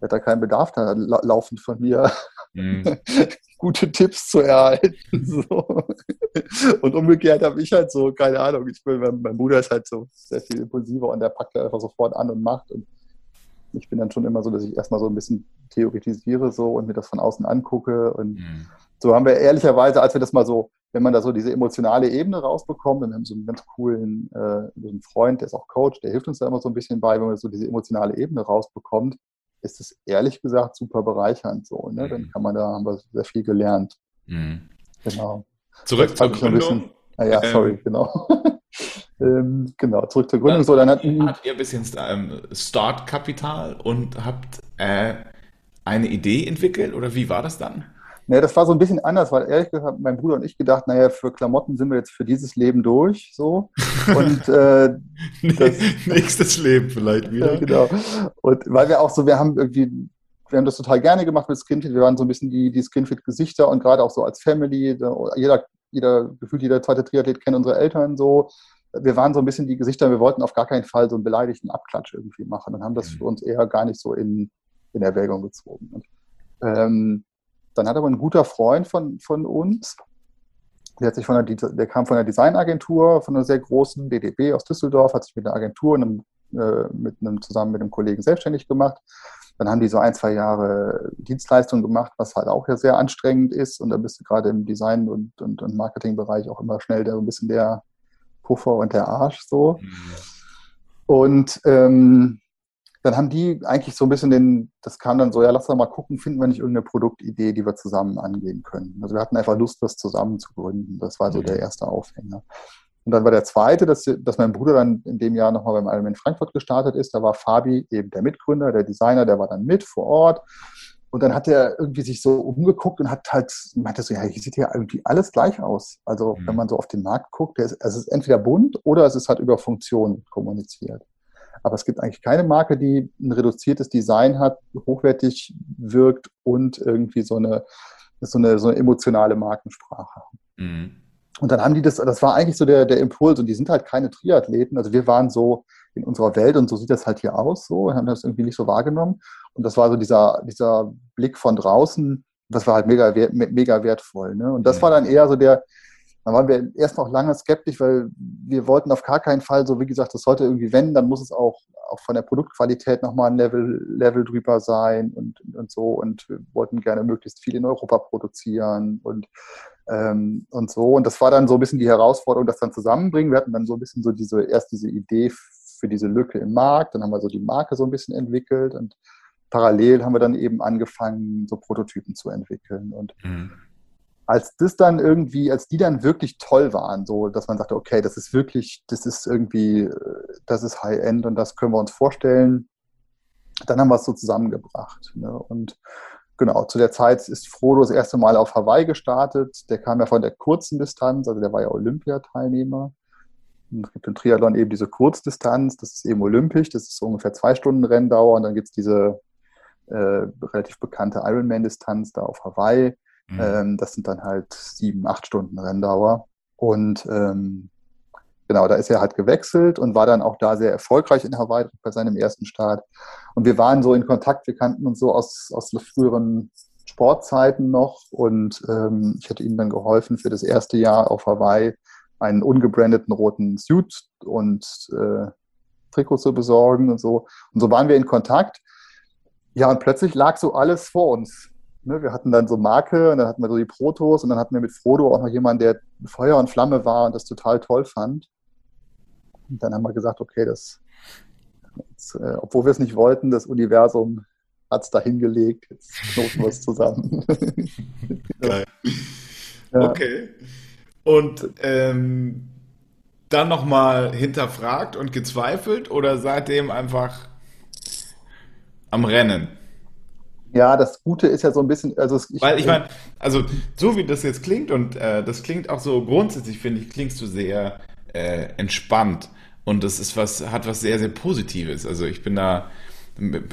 der hat da keinen Bedarf da laufend von mir mhm. gute Tipps zu erhalten. So. Und umgekehrt habe ich halt so, keine Ahnung, ich bin, mein, mein, Bruder ist halt so sehr viel impulsiver und der packt da einfach sofort an und macht. Und ich bin dann schon immer so, dass ich erstmal so ein bisschen theoretisiere so und mir das von außen angucke. Und mhm. so haben wir ehrlicherweise, als wir das mal so, wenn man da so diese emotionale Ebene rausbekommt, dann haben wir so einen ganz coolen äh, so einen Freund, der ist auch Coach, der hilft uns da immer so ein bisschen bei, wenn man so diese emotionale Ebene rausbekommt ist es ehrlich gesagt super bereichernd so. Ne? Dann mhm. kann man da, haben wir sehr viel gelernt. Mhm. Genau. Zurück zur Gründung. Ah ja, sorry, ähm, genau. ähm, genau, zurück zur Gründung. Dann, so, dann hat, habt ihr ein bisschen ähm, Startkapital und habt äh, eine Idee entwickelt oder wie war das dann? Nee, das war so ein bisschen anders, weil ehrlich gesagt, mein Bruder und ich gedacht, naja, für Klamotten sind wir jetzt für dieses Leben durch, so. Und äh, das, nächstes Leben vielleicht wieder. Genau. Und weil wir auch so, wir haben irgendwie, wir haben das total gerne gemacht mit Skinfit. Wir waren so ein bisschen die, die Skinfit-Gesichter und gerade auch so als Family. Jeder, jeder, gefühlt jeder zweite Triathlet kennt unsere Eltern so. Wir waren so ein bisschen die Gesichter. Wir wollten auf gar keinen Fall so einen beleidigten Abklatsch irgendwie machen und haben das mhm. für uns eher gar nicht so in, in Erwägung gezogen. Und, ähm, dann hat aber ein guter Freund von, von uns, der, hat sich von der, der kam von einer Designagentur, von einer sehr großen DDB aus Düsseldorf, hat sich mit einer Agentur einem, äh, mit einem, zusammen mit einem Kollegen selbstständig gemacht. Dann haben die so ein, zwei Jahre Dienstleistungen gemacht, was halt auch ja sehr anstrengend ist. Und da bist du gerade im Design- und, und, und Marketingbereich auch immer schnell der, ein bisschen der Puffer und der Arsch so. Mhm. Und ähm, dann haben die eigentlich so ein bisschen den, das kam dann so, ja, lass doch mal gucken, finden wir nicht irgendeine Produktidee, die wir zusammen angehen können. Also wir hatten einfach Lust, das zusammen zu gründen. Das war so mhm. der erste Aufhänger. Und dann war der zweite, dass, dass mein Bruder dann in dem Jahr nochmal beim Allem in Frankfurt gestartet ist. Da war Fabi eben der Mitgründer, der Designer, der war dann mit vor Ort. Und dann hat er irgendwie sich so umgeguckt und hat halt, meinte so, ja, hier sieht ja irgendwie alles gleich aus. Also mhm. wenn man so auf den Markt guckt, der ist, es ist entweder bunt oder es ist halt über Funktion kommuniziert. Aber es gibt eigentlich keine Marke, die ein reduziertes Design hat, hochwertig wirkt und irgendwie so eine, so eine, so eine emotionale Markensprache. Mhm. Und dann haben die das, das war eigentlich so der, der Impuls und die sind halt keine Triathleten. Also wir waren so in unserer Welt und so sieht das halt hier aus, so, haben das irgendwie nicht so wahrgenommen. Und das war so dieser, dieser Blick von draußen, das war halt mega, mega wertvoll. Ne? Und das war dann eher so der, dann waren wir erst noch lange skeptisch, weil wir wollten auf gar keinen Fall, so wie gesagt, das sollte irgendwie, wenn, dann muss es auch, auch von der Produktqualität nochmal ein Level, Level drüber sein und, und so. Und wir wollten gerne möglichst viel in Europa produzieren und, ähm, und so. Und das war dann so ein bisschen die Herausforderung, das dann zusammenbringen. Wir hatten dann so ein bisschen so diese, erst diese Idee für diese Lücke im Markt, dann haben wir so die Marke so ein bisschen entwickelt und parallel haben wir dann eben angefangen, so Prototypen zu entwickeln. Und mhm als das dann irgendwie, als die dann wirklich toll waren, so dass man sagte, okay, das ist wirklich, das ist irgendwie, das ist High-End und das können wir uns vorstellen, dann haben wir es so zusammengebracht. Ne? Und genau, zu der Zeit ist Frodo das erste Mal auf Hawaii gestartet. Der kam ja von der kurzen Distanz, also der war ja Olympiateilnehmer. Es gibt im Triathlon eben diese Kurzdistanz, das ist eben olympisch, das ist ungefähr zwei Stunden Renndauer und dann gibt es diese äh, relativ bekannte Ironman-Distanz da auf Hawaii Mhm. Ähm, das sind dann halt sieben, acht Stunden Renndauer. Und ähm, genau, da ist er halt gewechselt und war dann auch da sehr erfolgreich in Hawaii bei seinem ersten Start. Und wir waren so in Kontakt, wir kannten uns so aus, aus früheren Sportzeiten noch und ähm, ich hatte ihm dann geholfen, für das erste Jahr auf Hawaii einen ungebrandeten roten Suit und äh, Trikot zu besorgen und so. Und so waren wir in Kontakt. Ja, und plötzlich lag so alles vor uns. Ne, wir hatten dann so Marke und dann hatten wir so die Protos und dann hatten wir mit Frodo auch noch jemanden, der Feuer und Flamme war und das total toll fand. Und dann haben wir gesagt, okay, das, das äh, obwohl wir es nicht wollten, das Universum hat es dahin gelegt, jetzt knoten wir es zusammen. Geil. Ja. Okay. Und ähm, dann nochmal hinterfragt und gezweifelt oder seitdem einfach am Rennen? Ja, das Gute ist ja so ein bisschen, also ich, weil ich meine, also so wie das jetzt klingt und äh, das klingt auch so grundsätzlich finde ich klingst du sehr äh, entspannt und das ist was hat was sehr sehr Positives. Also ich bin da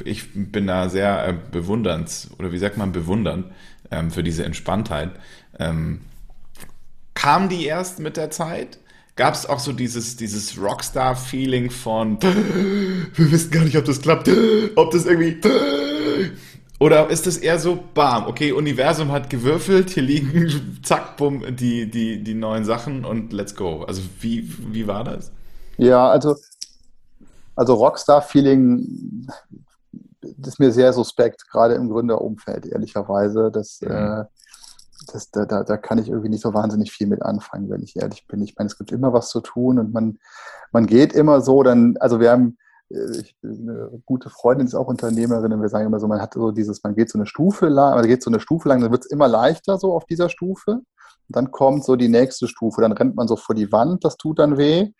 ich bin da sehr äh, bewundernd oder wie sagt man bewundern ähm, für diese Entspanntheit. Ähm, kam die erst mit der Zeit? Gab es auch so dieses, dieses Rockstar-Feeling von, wir wissen gar nicht, ob das klappt, ob das irgendwie, oder ist das eher so, bam, okay, Universum hat gewürfelt, hier liegen, zack, bumm, die, die, die neuen Sachen und let's go. Also wie, wie war das? Ja, also, also Rockstar-Feeling ist mir sehr suspekt, gerade im Gründerumfeld, ehrlicherweise. Das, mhm. äh, das, da, da, da kann ich irgendwie nicht so wahnsinnig viel mit anfangen, wenn ich ehrlich bin. Ich meine, es gibt immer was zu tun und man, man geht immer so, dann, also wir haben, ich, eine gute Freundin ist auch Unternehmerin und wir sagen immer so, man hat so dieses, man geht so eine Stufe lang, man geht so eine Stufe lang, dann wird es immer leichter so auf dieser Stufe. Und dann kommt so die nächste Stufe, dann rennt man so vor die Wand, das tut dann weh.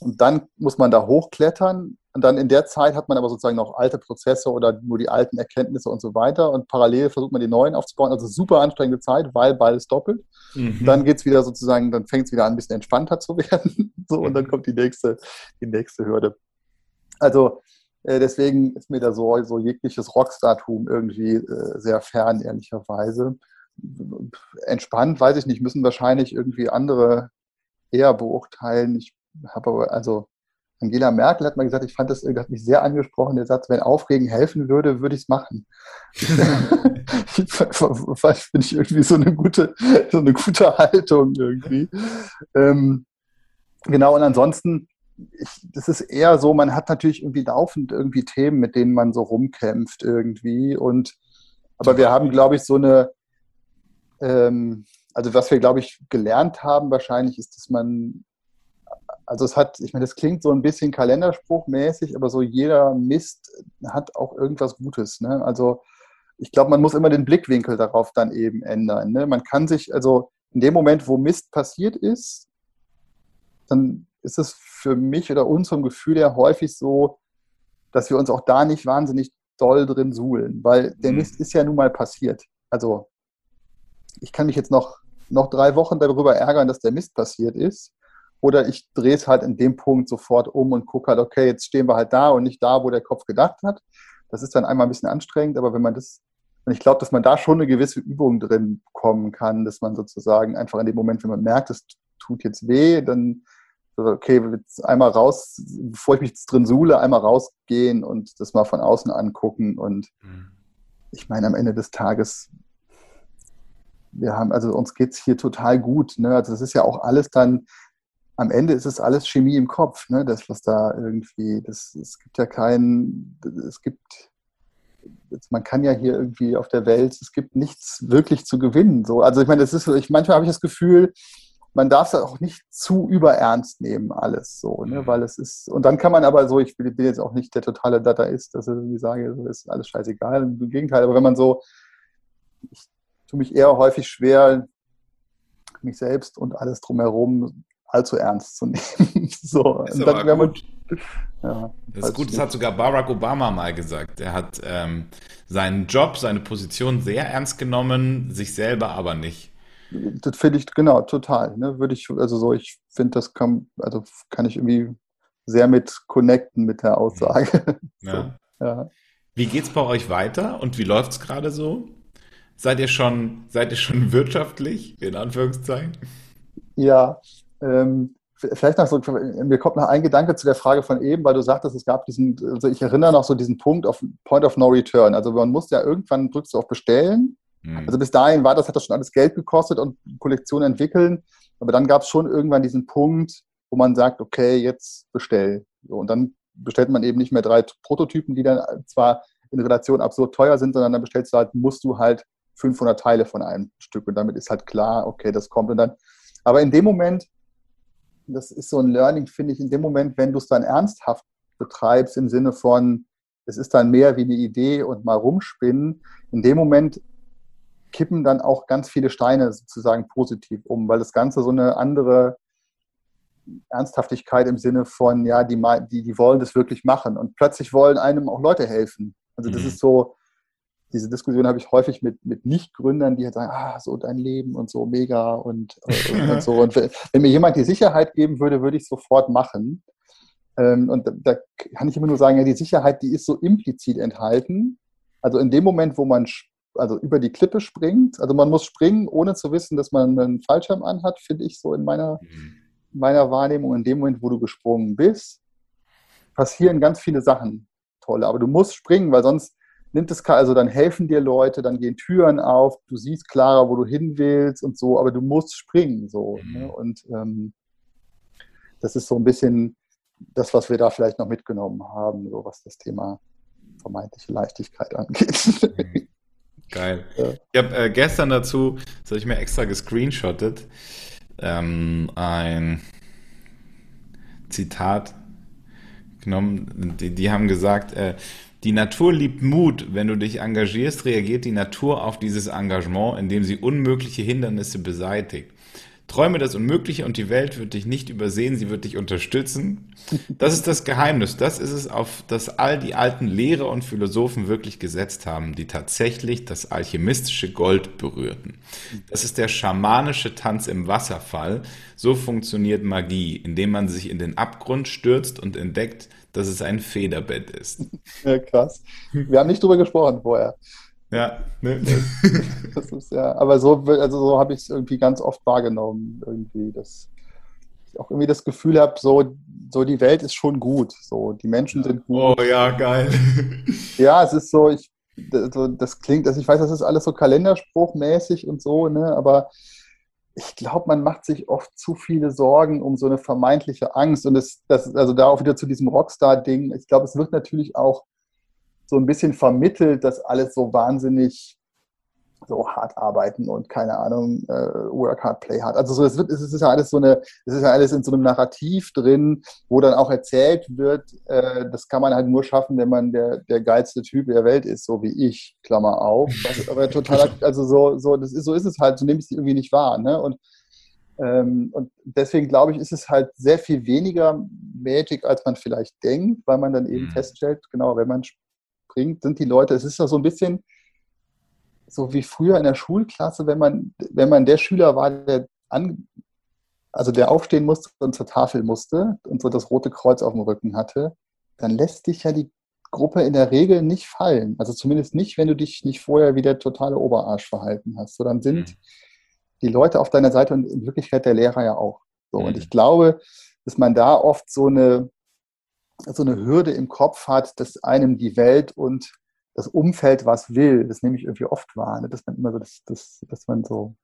Und dann muss man da hochklettern und dann in der Zeit hat man aber sozusagen noch alte Prozesse oder nur die alten Erkenntnisse und so weiter. Und parallel versucht man die neuen aufzubauen. Also super anstrengende Zeit, weil beides doppelt. Mhm. Dann geht es wieder sozusagen, dann fängt es wieder an, ein bisschen entspannter zu werden. so, und dann kommt die nächste, die nächste Hürde. Also äh, deswegen ist mir da so, so jegliches Rockstar-Tum irgendwie äh, sehr fern, ehrlicherweise. Entspannt, weiß ich nicht, müssen wahrscheinlich irgendwie andere eher beurteilen. Ich habe aber, also Angela Merkel hat mal gesagt, ich fand das, hat mich sehr angesprochen, der Satz, wenn Aufregen helfen würde, würde ich es machen. finde ich irgendwie so eine gute, so eine gute Haltung irgendwie. Ähm, genau, und ansonsten, ich, das ist eher so, man hat natürlich irgendwie laufend irgendwie Themen, mit denen man so rumkämpft irgendwie. Und aber wir haben, glaube ich, so eine, ähm, also was wir, glaube ich, gelernt haben wahrscheinlich, ist, dass man also es hat, ich meine, das klingt so ein bisschen Kalenderspruchmäßig, aber so jeder Mist hat auch irgendwas Gutes. Ne? Also ich glaube, man muss immer den Blickwinkel darauf dann eben ändern. Ne? Man kann sich, also in dem Moment, wo Mist passiert ist, dann ist es für mich oder uns vom Gefühl her häufig so, dass wir uns auch da nicht wahnsinnig doll drin suhlen, weil der mhm. Mist ist ja nun mal passiert. Also ich kann mich jetzt noch, noch drei Wochen darüber ärgern, dass der Mist passiert ist. Oder ich drehe es halt in dem Punkt sofort um und gucke halt, okay, jetzt stehen wir halt da und nicht da, wo der Kopf gedacht hat. Das ist dann einmal ein bisschen anstrengend, aber wenn man das, und ich glaube, dass man da schon eine gewisse Übung drin bekommen kann, dass man sozusagen einfach in dem Moment, wenn man merkt, es tut jetzt weh, dann okay, jetzt einmal raus, bevor ich mich drin suhle, einmal rausgehen und das mal von außen angucken. Und mhm. ich meine, am Ende des Tages, wir haben, also uns geht es hier total gut. Ne? Also das ist ja auch alles dann, am Ende ist es alles Chemie im Kopf, ne? das, was da irgendwie, das, es gibt ja keinen, es gibt, man kann ja hier irgendwie auf der Welt, es gibt nichts wirklich zu gewinnen. So. Also ich meine, das ist, ich, manchmal habe ich das Gefühl, man darf es auch nicht zu überernst nehmen, alles so, ne? Mhm. weil es ist, und dann kann man aber so, ich bin jetzt auch nicht der totale Data ist, dass ich irgendwie sage, ist alles scheißegal, im Gegenteil, aber wenn man so, ich tue mich eher häufig schwer, mich selbst und alles drumherum allzu ernst zu nehmen. so, ist dann, wenn man, ja, das ist gut, das hat sogar Barack Obama mal gesagt. Er hat ähm, seinen Job, seine Position sehr ernst genommen, sich selber aber nicht. Das finde ich, genau, total. Ne? Würde ich, also so, ich finde, das kann, also kann ich irgendwie sehr mit connecten mit der Aussage. Ja. so, ja. Wie geht's bei euch weiter und wie läuft es gerade so? Seid ihr schon, seid ihr schon wirtschaftlich, in Anführungszeichen? Ja, ähm, vielleicht noch so, mir kommt noch ein Gedanke zu der Frage von eben, weil du sagtest, es gab diesen, also ich erinnere noch so diesen Punkt auf Point of No Return. Also man muss ja irgendwann drückst du auf Bestellen. Mhm. Also bis dahin war das, hat das schon alles Geld gekostet und Kollektion entwickeln. Aber dann gab es schon irgendwann diesen Punkt, wo man sagt, okay, jetzt bestell. So, und dann bestellt man eben nicht mehr drei Prototypen, die dann zwar in Relation absurd teuer sind, sondern dann bestellst du halt, musst du halt 500 Teile von einem Stück und damit ist halt klar, okay, das kommt und dann. Aber in dem Moment das ist so ein Learning, finde ich, in dem Moment, wenn du es dann ernsthaft betreibst, im Sinne von, es ist dann mehr wie eine Idee und mal rumspinnen, in dem Moment kippen dann auch ganz viele Steine sozusagen positiv um, weil das Ganze so eine andere Ernsthaftigkeit im Sinne von, ja, die, die, die wollen das wirklich machen und plötzlich wollen einem auch Leute helfen. Also das mhm. ist so, diese Diskussion habe ich häufig mit, mit Nicht-Gründern, die halt sagen, ah, so dein Leben und so mega und, und, und so. Und wenn mir jemand die Sicherheit geben würde, würde ich es sofort machen. Ähm, und da, da kann ich immer nur sagen, ja, die Sicherheit, die ist so implizit enthalten. Also in dem Moment, wo man also über die Klippe springt, also man muss springen, ohne zu wissen, dass man einen Fallschirm anhat, finde ich so in meiner, mhm. meiner Wahrnehmung. In dem Moment, wo du gesprungen bist, passieren ganz viele Sachen tolle. Aber du musst springen, weil sonst nimmt es, also dann helfen dir Leute, dann gehen Türen auf, du siehst klarer, wo du hin willst und so, aber du musst springen so. Mhm. Ne? Und ähm, das ist so ein bisschen das, was wir da vielleicht noch mitgenommen haben, so was das Thema vermeintliche Leichtigkeit angeht. Geil. Ja. Ich habe äh, gestern dazu, das habe ich mir extra gescreenshottet, ähm, ein Zitat genommen. Die, die haben gesagt, äh, die Natur liebt Mut. Wenn du dich engagierst, reagiert die Natur auf dieses Engagement, indem sie unmögliche Hindernisse beseitigt. Träume das Unmögliche und die Welt wird dich nicht übersehen, sie wird dich unterstützen. Das ist das Geheimnis. Das ist es, auf das all die alten Lehrer und Philosophen wirklich gesetzt haben, die tatsächlich das alchemistische Gold berührten. Das ist der schamanische Tanz im Wasserfall. So funktioniert Magie, indem man sich in den Abgrund stürzt und entdeckt, dass es ein Federbett ist. Ja, krass. Wir haben nicht drüber gesprochen vorher. Ja, ne? das ist ja, aber so, also so habe ich es irgendwie ganz oft wahrgenommen, irgendwie, dass ich auch irgendwie das Gefühl habe, so, so die Welt ist schon gut, so die Menschen sind gut. Oh ja, geil. Ja, es ist so, ich, das, das klingt, also ich weiß, das ist alles so Kalenderspruchmäßig und so, ne, aber ich glaube, man macht sich oft zu viele Sorgen um so eine vermeintliche Angst. Und das, das also da auch wieder zu diesem Rockstar-Ding. Ich glaube, es wird natürlich auch so ein bisschen vermittelt, dass alles so wahnsinnig so hart arbeiten und keine Ahnung, äh, work hard, play hard. Also so, es, wird, es ist ja alles so eine, es ist ja alles in so einem Narrativ drin, wo dann auch erzählt wird, äh, das kann man halt nur schaffen, wenn man der, der geilste Typ der Welt ist, so wie ich, Klammer auf. Das aber total, also so, so, das ist, so ist es halt, so nehme ich es irgendwie nicht wahr. Ne? Und, ähm, und deswegen glaube ich, ist es halt sehr viel weniger Magic, als man vielleicht denkt, weil man dann eben mhm. feststellt, genau, wenn man springt, sind die Leute, es ist ja so ein bisschen, so wie früher in der Schulklasse, wenn man, wenn man der Schüler war, der an, also der aufstehen musste und zur Tafel musste und so das rote Kreuz auf dem Rücken hatte, dann lässt dich ja die Gruppe in der Regel nicht fallen. Also zumindest nicht, wenn du dich nicht vorher wie der totale Oberarsch verhalten hast. So, dann sind mhm. die Leute auf deiner Seite und in Wirklichkeit der Lehrer ja auch. So, mhm. Und ich glaube, dass man da oft so eine, so eine Hürde im Kopf hat, dass einem die Welt und das Umfeld was will. Das nehme ich irgendwie oft wahr, ne? dass man immer so, das, das, dass man so,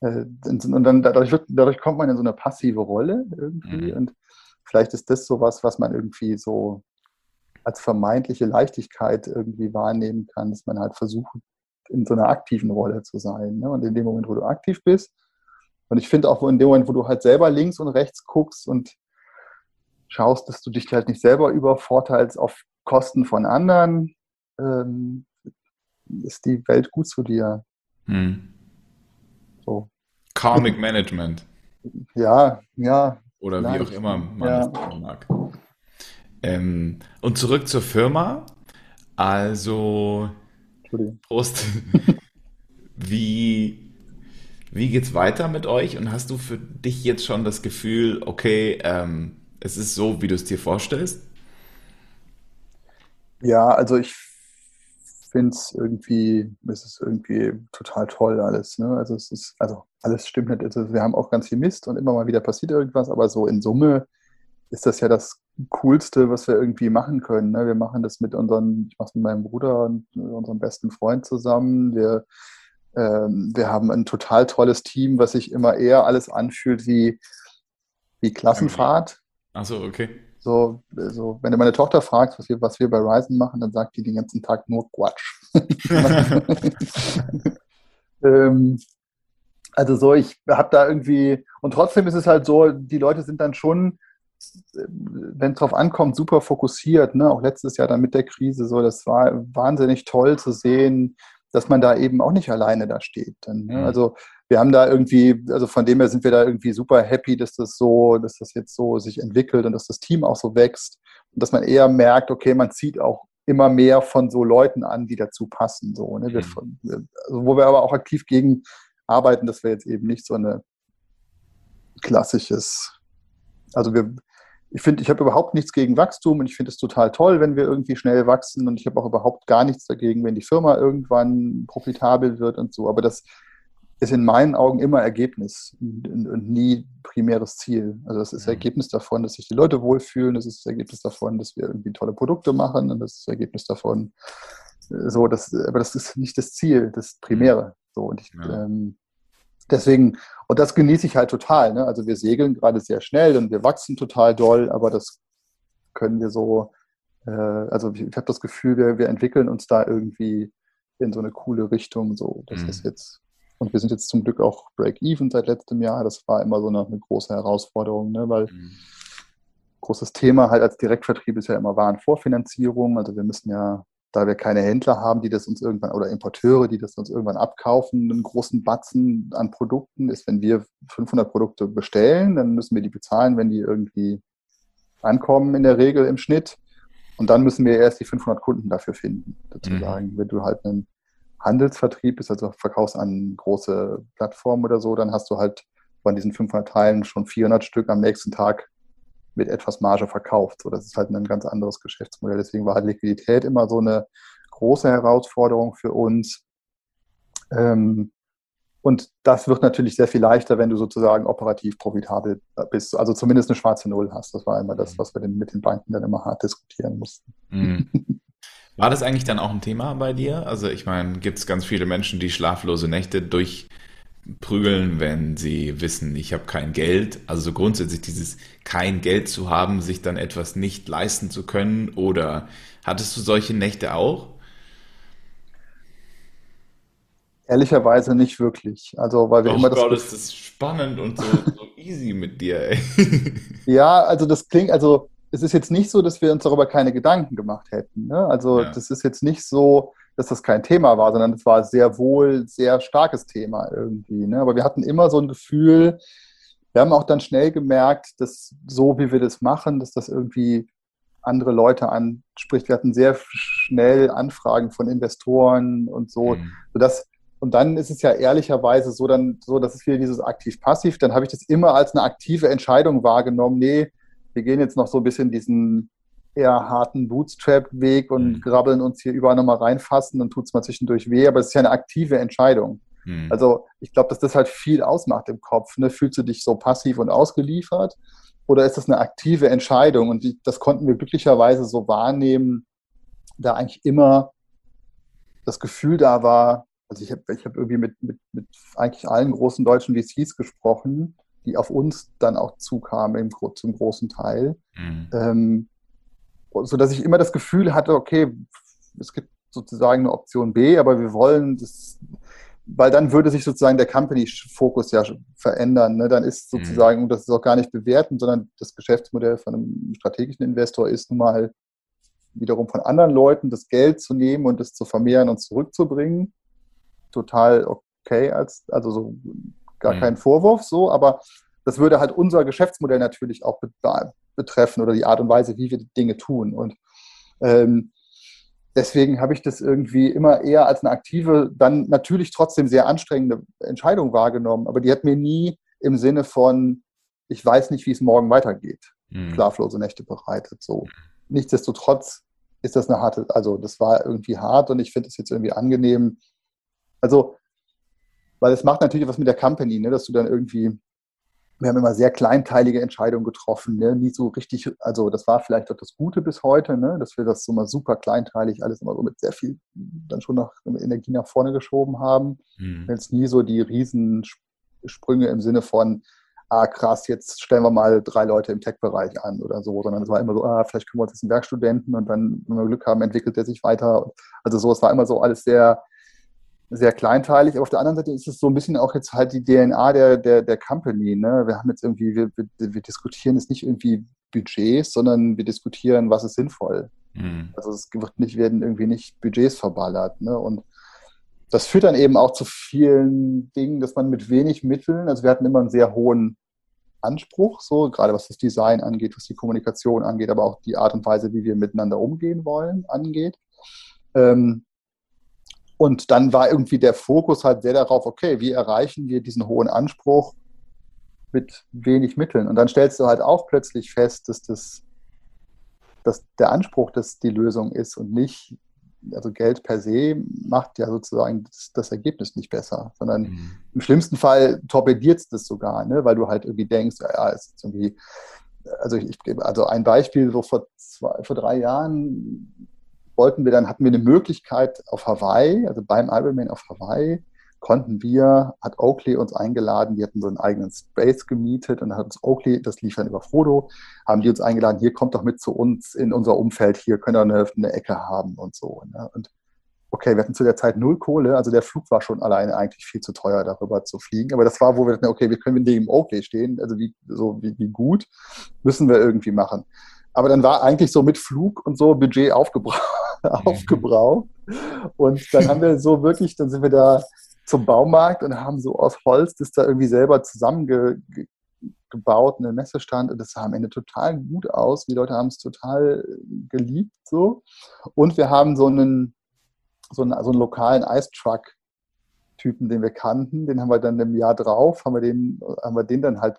äh, und dann dadurch, wird, dadurch kommt man in so eine passive Rolle irgendwie mhm. und vielleicht ist das so was, was man irgendwie so als vermeintliche Leichtigkeit irgendwie wahrnehmen kann, dass man halt versucht, in so einer aktiven Rolle zu sein. Ne? Und in dem Moment, wo du aktiv bist, und ich finde auch in dem Moment, wo du halt selber links und rechts guckst und schaust, dass du dich halt nicht selber übervorteilst auf Kosten von anderen, ähm, ist die Welt gut zu dir. Hm. So. Karmic Management. Ja, ja. Oder wie auch immer man ja. das mag. Ähm, und zurück zur Firma. Also, Prost. wie, wie geht's weiter mit euch? Und hast du für dich jetzt schon das Gefühl, okay, ähm, es ist so, wie du es dir vorstellst? Ja, also ich finde es irgendwie, es ist irgendwie total toll alles. Ne? Also es ist, also alles stimmt nicht. Also wir haben auch ganz viel Mist und immer mal wieder passiert irgendwas, aber so in Summe ist das ja das Coolste, was wir irgendwie machen können. Ne? Wir machen das mit unseren, ich mache es mit meinem Bruder und unserem besten Freund zusammen. Wir, ähm, wir haben ein total tolles Team, was sich immer eher alles anfühlt wie, wie Klassenfahrt. Achso, okay. So, so, wenn du meine Tochter fragst, was wir, was wir bei Ryzen machen, dann sagt die den ganzen Tag nur Quatsch. ähm, Also so, ich habe da irgendwie, und trotzdem ist es halt so, die Leute sind dann schon, wenn es drauf ankommt, super fokussiert. Ne? Auch letztes Jahr dann mit der Krise so, das war wahnsinnig toll zu sehen, dass man da eben auch nicht alleine da steht. Dann, ne? Mhm. Also wir haben da irgendwie, also von dem her sind wir da irgendwie super happy, dass das so, dass das jetzt so sich entwickelt und dass das Team auch so wächst und dass man eher merkt, okay, man zieht auch immer mehr von so Leuten an, die dazu passen. So, ne? Mhm. Wir, also wo wir aber auch aktiv gegen arbeiten, dass wir jetzt eben nicht so eine klassisches, also wir, ich finde, ich habe überhaupt nichts gegen Wachstum und ich finde es total toll, wenn wir irgendwie schnell wachsen und ich habe auch überhaupt gar nichts dagegen, wenn die Firma irgendwann profitabel wird und so. Aber das ist in meinen Augen immer Ergebnis und, nie primäres Ziel. Also das ist mhm. Ergebnis davon, dass sich die Leute wohlfühlen, das ist das Ergebnis davon, dass wir irgendwie tolle Produkte machen und das ist das Ergebnis davon, äh, so, das, aber das ist nicht das Ziel, das Primäre. So, und ich, ja. ähm, deswegen, und das genieße ich halt total. Ne? Also wir segeln gerade sehr schnell und wir wachsen total doll, aber das können wir so, äh, also ich, ich habe das Gefühl, wir, wir entwickeln uns da irgendwie in so eine coole Richtung. So, das mhm. ist jetzt, und wir sind jetzt zum Glück auch Break-Even seit letztem Jahr. Das war immer so eine, eine große Herausforderung, ne? weil mhm. großes Thema halt als Direktvertrieb ist ja immer Warenvorfinanzierung. Also wir müssen ja da wir keine Händler haben, die das uns irgendwann oder Importeure, die das uns irgendwann abkaufen, einen großen Batzen an Produkten ist, wenn wir 500 Produkte bestellen, dann müssen wir die bezahlen, wenn die irgendwie ankommen in der Regel im Schnitt. Und dann müssen wir erst die 500 Kunden dafür finden, sozusagen. Mhm. Wenn du halt einen Handelsvertrieb bist, also verkaufst an große Plattformen oder so, dann hast du halt von diesen 500 Teilen schon 400 Stück am nächsten Tag mit etwas Marge verkauft. So, das ist halt ein ganz anderes Geschäftsmodell. Deswegen war halt Liquidität immer so eine große Herausforderung für uns. Ähm, und das wird natürlich sehr viel leichter, wenn du sozusagen operativ profitabel bist. Also zumindest eine schwarze Null hast. Das war immer das, mhm. was wir mit den Banken dann immer hart diskutieren mussten. Mhm. War das eigentlich dann auch ein Thema bei dir? Also ich meine, gibt es ganz viele Menschen, die schlaflose Nächte durch prügeln, wenn sie wissen, ich habe kein Geld. Also so grundsätzlich dieses kein Geld zu haben, sich dann etwas nicht leisten zu können. Oder hattest du solche Nächte auch? Ehrlicherweise nicht wirklich. Also, weil wir oh immer Gott, das. ist spannend und so, so easy mit dir, ey. ja, also das klingt, also es ist jetzt nicht so, dass wir uns darüber keine Gedanken gemacht hätten. Ne? Also, ja. das ist jetzt nicht so, dass das kein Thema war, sondern es war sehr wohl sehr starkes Thema irgendwie. Ne? Aber wir hatten immer so ein Gefühl, wir haben auch dann schnell gemerkt, dass so wie wir das machen, dass das irgendwie andere Leute anspricht. Wir hatten sehr schnell Anfragen von Investoren und so, mhm. sodass und dann ist es ja ehrlicherweise so, dann, so, dass es wieder dieses aktiv-passiv, dann habe ich das immer als eine aktive Entscheidung wahrgenommen. Nee, wir gehen jetzt noch so ein bisschen diesen eher harten Bootstrap-Weg und mhm. grabbeln uns hier überall nochmal reinfassen, dann tut es mal zwischendurch weh, aber es ist ja eine aktive Entscheidung. Mhm. Also ich glaube, dass das halt viel ausmacht im Kopf. Ne? Fühlst du dich so passiv und ausgeliefert oder ist das eine aktive Entscheidung? Und die, das konnten wir glücklicherweise so wahrnehmen, da eigentlich immer das Gefühl da war, also ich habe ich hab irgendwie mit, mit, mit eigentlich allen großen deutschen VCs gesprochen, die auf uns dann auch zukamen im, zum großen Teil. Mhm. Ähm, so dass ich immer das Gefühl hatte, okay, es gibt sozusagen eine Option B, aber wir wollen das, weil dann würde sich sozusagen der Company-Fokus ja verändern. Ne? Dann ist mhm. sozusagen, und das ist auch gar nicht bewerten, sondern das Geschäftsmodell von einem strategischen Investor ist nun mal wiederum von anderen Leuten das Geld zu nehmen und es zu vermehren und zurückzubringen. Total okay, als, also so gar mhm. kein Vorwurf so, aber das würde halt unser Geschäftsmodell natürlich auch betreffen oder die Art und Weise, wie wir die Dinge tun. Und ähm, deswegen habe ich das irgendwie immer eher als eine aktive, dann natürlich trotzdem sehr anstrengende Entscheidung wahrgenommen, aber die hat mir nie im Sinne von, ich weiß nicht, wie es morgen weitergeht, mhm. schlaflose Nächte bereitet. So. Nichtsdestotrotz ist das eine harte, also das war irgendwie hart und ich finde es jetzt irgendwie angenehm. Also, weil es macht natürlich was mit der Company, ne, dass du dann irgendwie wir haben immer sehr kleinteilige Entscheidungen getroffen, ne? nie so richtig, also das war vielleicht auch das Gute bis heute, ne? dass wir das so mal super kleinteilig alles immer so mit sehr viel dann schon noch Energie nach vorne geschoben haben. Mhm. Jetzt nie so die Riesensprünge im Sinne von, ah krass, jetzt stellen wir mal drei Leute im Tech-Bereich an oder so, sondern es war immer so, ah, vielleicht können wir uns jetzt einen Werkstudenten und dann, wenn wir Glück haben, entwickelt er sich weiter. Also so, es war immer so alles sehr sehr kleinteilig. Aber auf der anderen Seite ist es so ein bisschen auch jetzt halt die DNA der, der, der Company. Ne? Wir haben jetzt irgendwie, wir, wir, wir diskutieren jetzt nicht irgendwie Budgets, sondern wir diskutieren, was ist sinnvoll. Mhm. Also es wird nicht, werden irgendwie nicht Budgets verballert. Ne? Und das führt dann eben auch zu vielen Dingen, dass man mit wenig Mitteln, also wir hatten immer einen sehr hohen Anspruch, so gerade was das Design angeht, was die Kommunikation angeht, aber auch die Art und Weise, wie wir miteinander umgehen wollen, angeht. Ähm, und dann war irgendwie der Fokus halt sehr darauf, okay, wie erreichen wir diesen hohen Anspruch mit wenig Mitteln? Und dann stellst du halt auch plötzlich fest, dass das dass der Anspruch das die Lösung ist und nicht, also Geld per se macht ja sozusagen das, das Ergebnis nicht besser, sondern mhm. im schlimmsten Fall torpediert es das sogar, ne? weil du halt irgendwie denkst, ja, ja es ist irgendwie, also ich, also ein Beispiel, so vor, zwei, vor drei Jahren wollten wir dann, hatten wir eine Möglichkeit auf Hawaii, also beim Ironman auf Hawaii, konnten wir, hat Oakley uns eingeladen, die hatten so einen eigenen Space gemietet und hat uns Oakley, das lief dann über Frodo, haben die uns eingeladen, hier kommt doch mit zu uns in unser Umfeld, hier könnt ihr eine, eine Ecke haben und so. Ne? Und okay, wir hatten zu der Zeit null Kohle, also der Flug war schon alleine eigentlich viel zu teuer, darüber zu fliegen. Aber das war, wo wir dachten, okay, wir können neben Oakley stehen, also wie, so wie, wie gut, müssen wir irgendwie machen. Aber dann war eigentlich so mit Flug und so Budget aufgebraucht. aufgebraucht. Und dann haben wir so wirklich, dann sind wir da zum Baumarkt und haben so aus Holz das da irgendwie selber zusammengebaut, einen Messestand und das sah am Ende total gut aus. Die Leute haben es total geliebt so. Und wir haben so einen, so einen, so einen lokalen Ice-Truck Typen, den wir kannten, den haben wir dann im Jahr drauf, haben wir den, haben wir den dann halt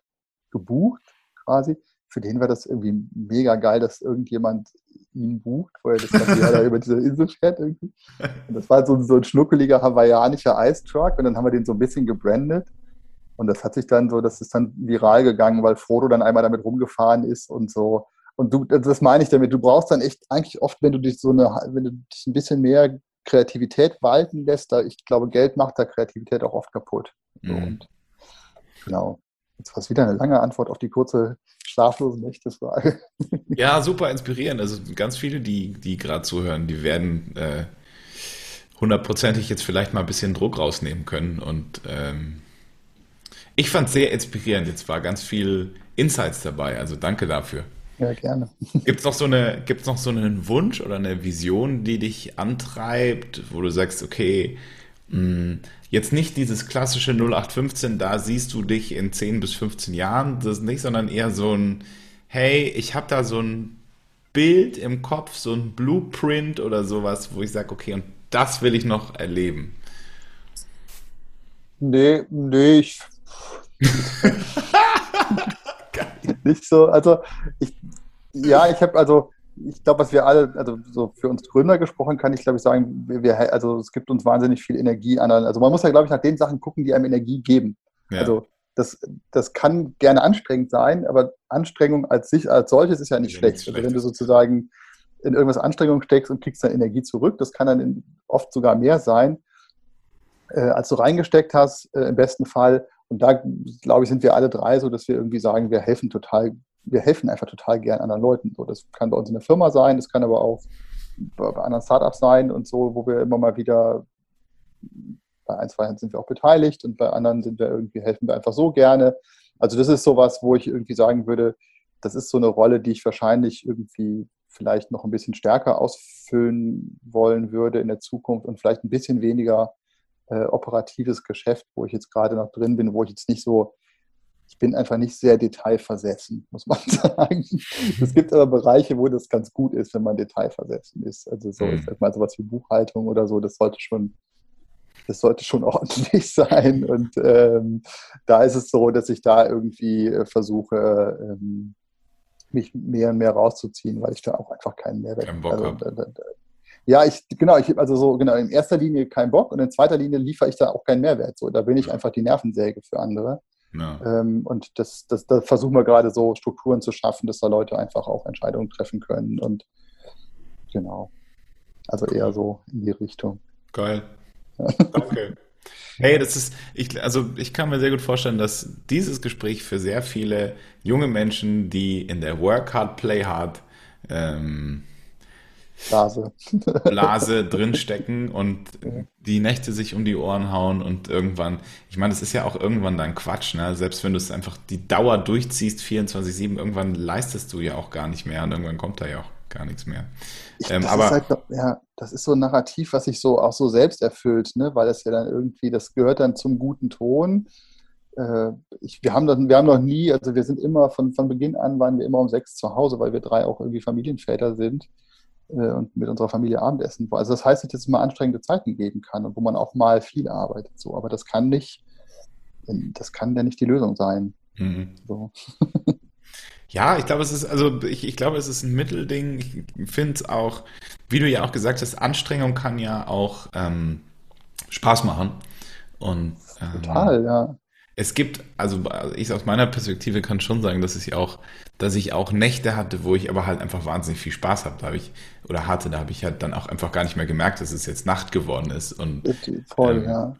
gebucht quasi. Für den war das irgendwie mega geil, dass irgendjemand ihn bucht, wo er das ganze Jahr da über diese Insel fährt irgendwie. Und das war so, so ein schnuckeliger hawaiianischer Ice Truck und dann haben wir den so ein bisschen gebrandet. Und das hat sich dann so, das ist dann viral gegangen, weil Frodo dann einmal damit rumgefahren ist und so. Und du, das meine ich damit, du brauchst dann echt eigentlich oft, wenn du dich so eine, wenn du dich ein bisschen mehr Kreativität walten lässt, da ich glaube, Geld macht da Kreativität auch oft kaputt. Mhm. und, genau. Jetzt war es wieder eine lange Antwort auf die kurze schlaflose Nächte-Frage. Ja, super inspirierend. Also ganz viele, die, die gerade zuhören, die werden äh, hundertprozentig jetzt vielleicht mal ein bisschen Druck rausnehmen können. Und ähm, ich fand es sehr inspirierend. Jetzt war ganz viel Insights dabei. Also danke dafür. Ja, gerne. Gibt es noch, so eine, noch so einen Wunsch oder eine Vision, die dich antreibt, wo du sagst, okay, mh, hm, jetzt nicht dieses klassische 0815, da siehst du dich in 10 bis 15 Jahren, das nicht, sondern eher so ein, hey, ich habe da so ein Bild im Kopf, so ein Blueprint oder sowas, wo ich sage, okay, und das will ich noch erleben. Nee, nee, ich. nicht so, also ich, ja, ich habe also ich glaube, was wir alle, also so für uns Gründer gesprochen, kann ich glaube ich sagen, wir, also es gibt uns wahnsinnig viel Energie an. Also man muss ja, glaube ich, nach den Sachen gucken, die einem Energie geben. Ja. Also das, das kann gerne anstrengend sein, aber Anstrengung als sich als solches ist ja nicht ja, schlecht. schlecht. Also wenn du sozusagen in irgendwas Anstrengung steckst und kriegst dann Energie zurück, das kann dann in, oft sogar mehr sein, äh, als du reingesteckt hast, äh, im besten Fall. Und da, glaube ich, sind wir alle drei so, dass wir irgendwie sagen, wir helfen total wir helfen einfach total gern anderen Leuten. So, das kann bei uns in der Firma sein, das kann aber auch bei anderen Startups sein und so, wo wir immer mal wieder bei ein, zwei sind wir auch beteiligt und bei anderen sind wir irgendwie, helfen wir einfach so gerne. Also das ist sowas, wo ich irgendwie sagen würde, das ist so eine Rolle, die ich wahrscheinlich irgendwie vielleicht noch ein bisschen stärker ausfüllen wollen würde in der Zukunft und vielleicht ein bisschen weniger äh, operatives Geschäft, wo ich jetzt gerade noch drin bin, wo ich jetzt nicht so ich bin einfach nicht sehr detailversessen, muss man sagen. Es gibt aber Bereiche, wo das ganz gut ist, wenn man detailversessen ist. Also so, ich mhm. sag mal sowas wie Buchhaltung oder so, das sollte schon, das sollte schon ordentlich sein. Und ähm, da ist es so, dass ich da irgendwie äh, versuche, ähm, mich mehr und mehr rauszuziehen, weil ich da auch einfach keinen Mehrwert Kein Bock also, da, da, da, ja, ich, genau, ich habe also so, genau, in erster Linie keinen Bock und in zweiter Linie liefere ich da auch keinen Mehrwert. So, da bin ich einfach die Nervensäge für andere. Ja. Ähm, und das, das, da versuchen wir gerade so Strukturen zu schaffen, dass da Leute einfach auch Entscheidungen treffen können. Und genau. Also eher so in die Richtung. Geil. Danke. Hey, das ist, ich, also ich kann mir sehr gut vorstellen, dass dieses Gespräch für sehr viele junge Menschen, die in der Work Hard, Play Hard ähm, Blase. Blase drinstecken und die Nächte sich um die Ohren hauen und irgendwann, ich meine, es ist ja auch irgendwann dann Quatsch, ne? Selbst wenn du es einfach die Dauer durchziehst, 24-7, irgendwann leistest du ja auch gar nicht mehr und irgendwann kommt da ja auch gar nichts mehr. Ich, ähm, das aber, ist halt, ja, das ist so ein Narrativ, was sich so auch so selbst erfüllt, ne? Weil das ja dann irgendwie, das gehört dann zum guten Ton. Äh, ich, wir, haben das, wir haben noch nie, also wir sind immer von, von Beginn an waren wir immer um sechs zu Hause, weil wir drei auch irgendwie Familienväter sind und mit unserer Familie Abendessen. Also das heißt nicht, dass es mal anstrengende Zeiten geben kann und wo man auch mal viel arbeitet. So, aber das kann nicht, das kann ja nicht die Lösung sein. Mhm. So. Ja, ich glaube, es ist, also ich, ich glaube, es ist ein Mittelding. Ich finde es auch, wie du ja auch gesagt hast, Anstrengung kann ja auch ähm, Spaß machen. Und ähm, Total, ja es gibt, also ich aus meiner Perspektive kann schon sagen, dass ich auch, dass ich auch Nächte hatte, wo ich aber halt einfach wahnsinnig viel Spaß habe. Da habe ich, oder hatte, da habe ich halt dann auch einfach gar nicht mehr gemerkt, dass es jetzt Nacht geworden ist. Und voll, ähm, ja.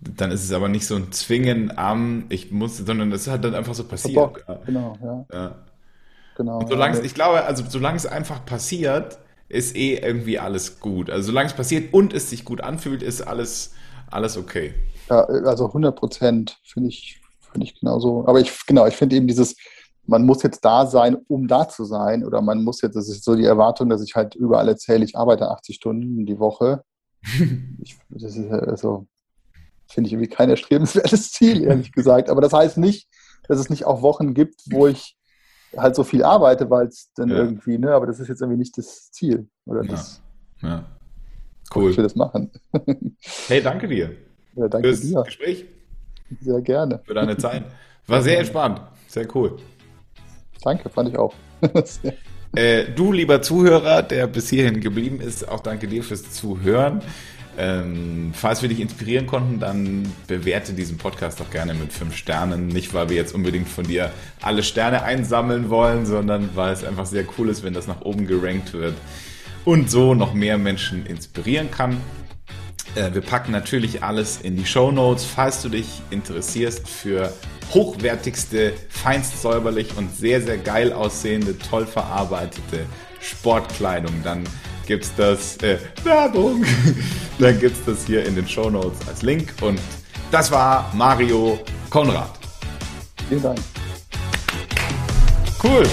Dann ist es aber nicht so ein Zwingen am, ich muss, sondern es hat dann einfach so passiert. Bock, genau, ja. ja. Genau. Und solange ja. ich glaube, also solange es einfach passiert, ist eh irgendwie alles gut. Also solange es passiert und es sich gut anfühlt, ist alles, alles okay. Ja, also 100 Prozent finde ich, finde ich genauso. Aber ich, genau, ich finde eben dieses, man muss jetzt da sein, um da zu sein. Oder man muss jetzt, das ist so die Erwartung, dass ich halt überall erzähle, ich arbeite 80 Stunden die Woche. ich, das ist also, finde ich irgendwie kein erstrebenswertes Ziel, ehrlich gesagt. Aber das heißt nicht, dass es nicht auch Wochen gibt, wo ich halt so viel arbeite, weil es dann ja. irgendwie, ne, aber das ist jetzt irgendwie nicht das Ziel. Oder ja. das. Ja. Cool. Ich will das machen. hey, danke dir. Ja, danke fürs dir. Gespräch. Sehr gerne. Für deine Zeit. War sehr entspannt. Sehr cool. Danke, fand ich auch. äh, du, lieber Zuhörer, der bis hierhin geblieben ist, auch danke dir fürs Zuhören. Ähm, falls wir dich inspirieren konnten, dann bewerte diesen Podcast doch gerne mit fünf Sternen. Nicht, weil wir jetzt unbedingt von dir alle Sterne einsammeln wollen, sondern weil es einfach sehr cool ist, wenn das nach oben gerankt wird und so noch mehr Menschen inspirieren kann. Äh, wir packen natürlich alles in die Show Notes, falls du dich interessierst für hochwertigste, feinst säuberlich und sehr, sehr geil aussehende, toll verarbeitete Sportkleidung. Dann gibt's das, äh, Werbung, dann gibt's das hier in den Show Notes als Link. Und das war Mario Konrad. Vielen Dank. Cool.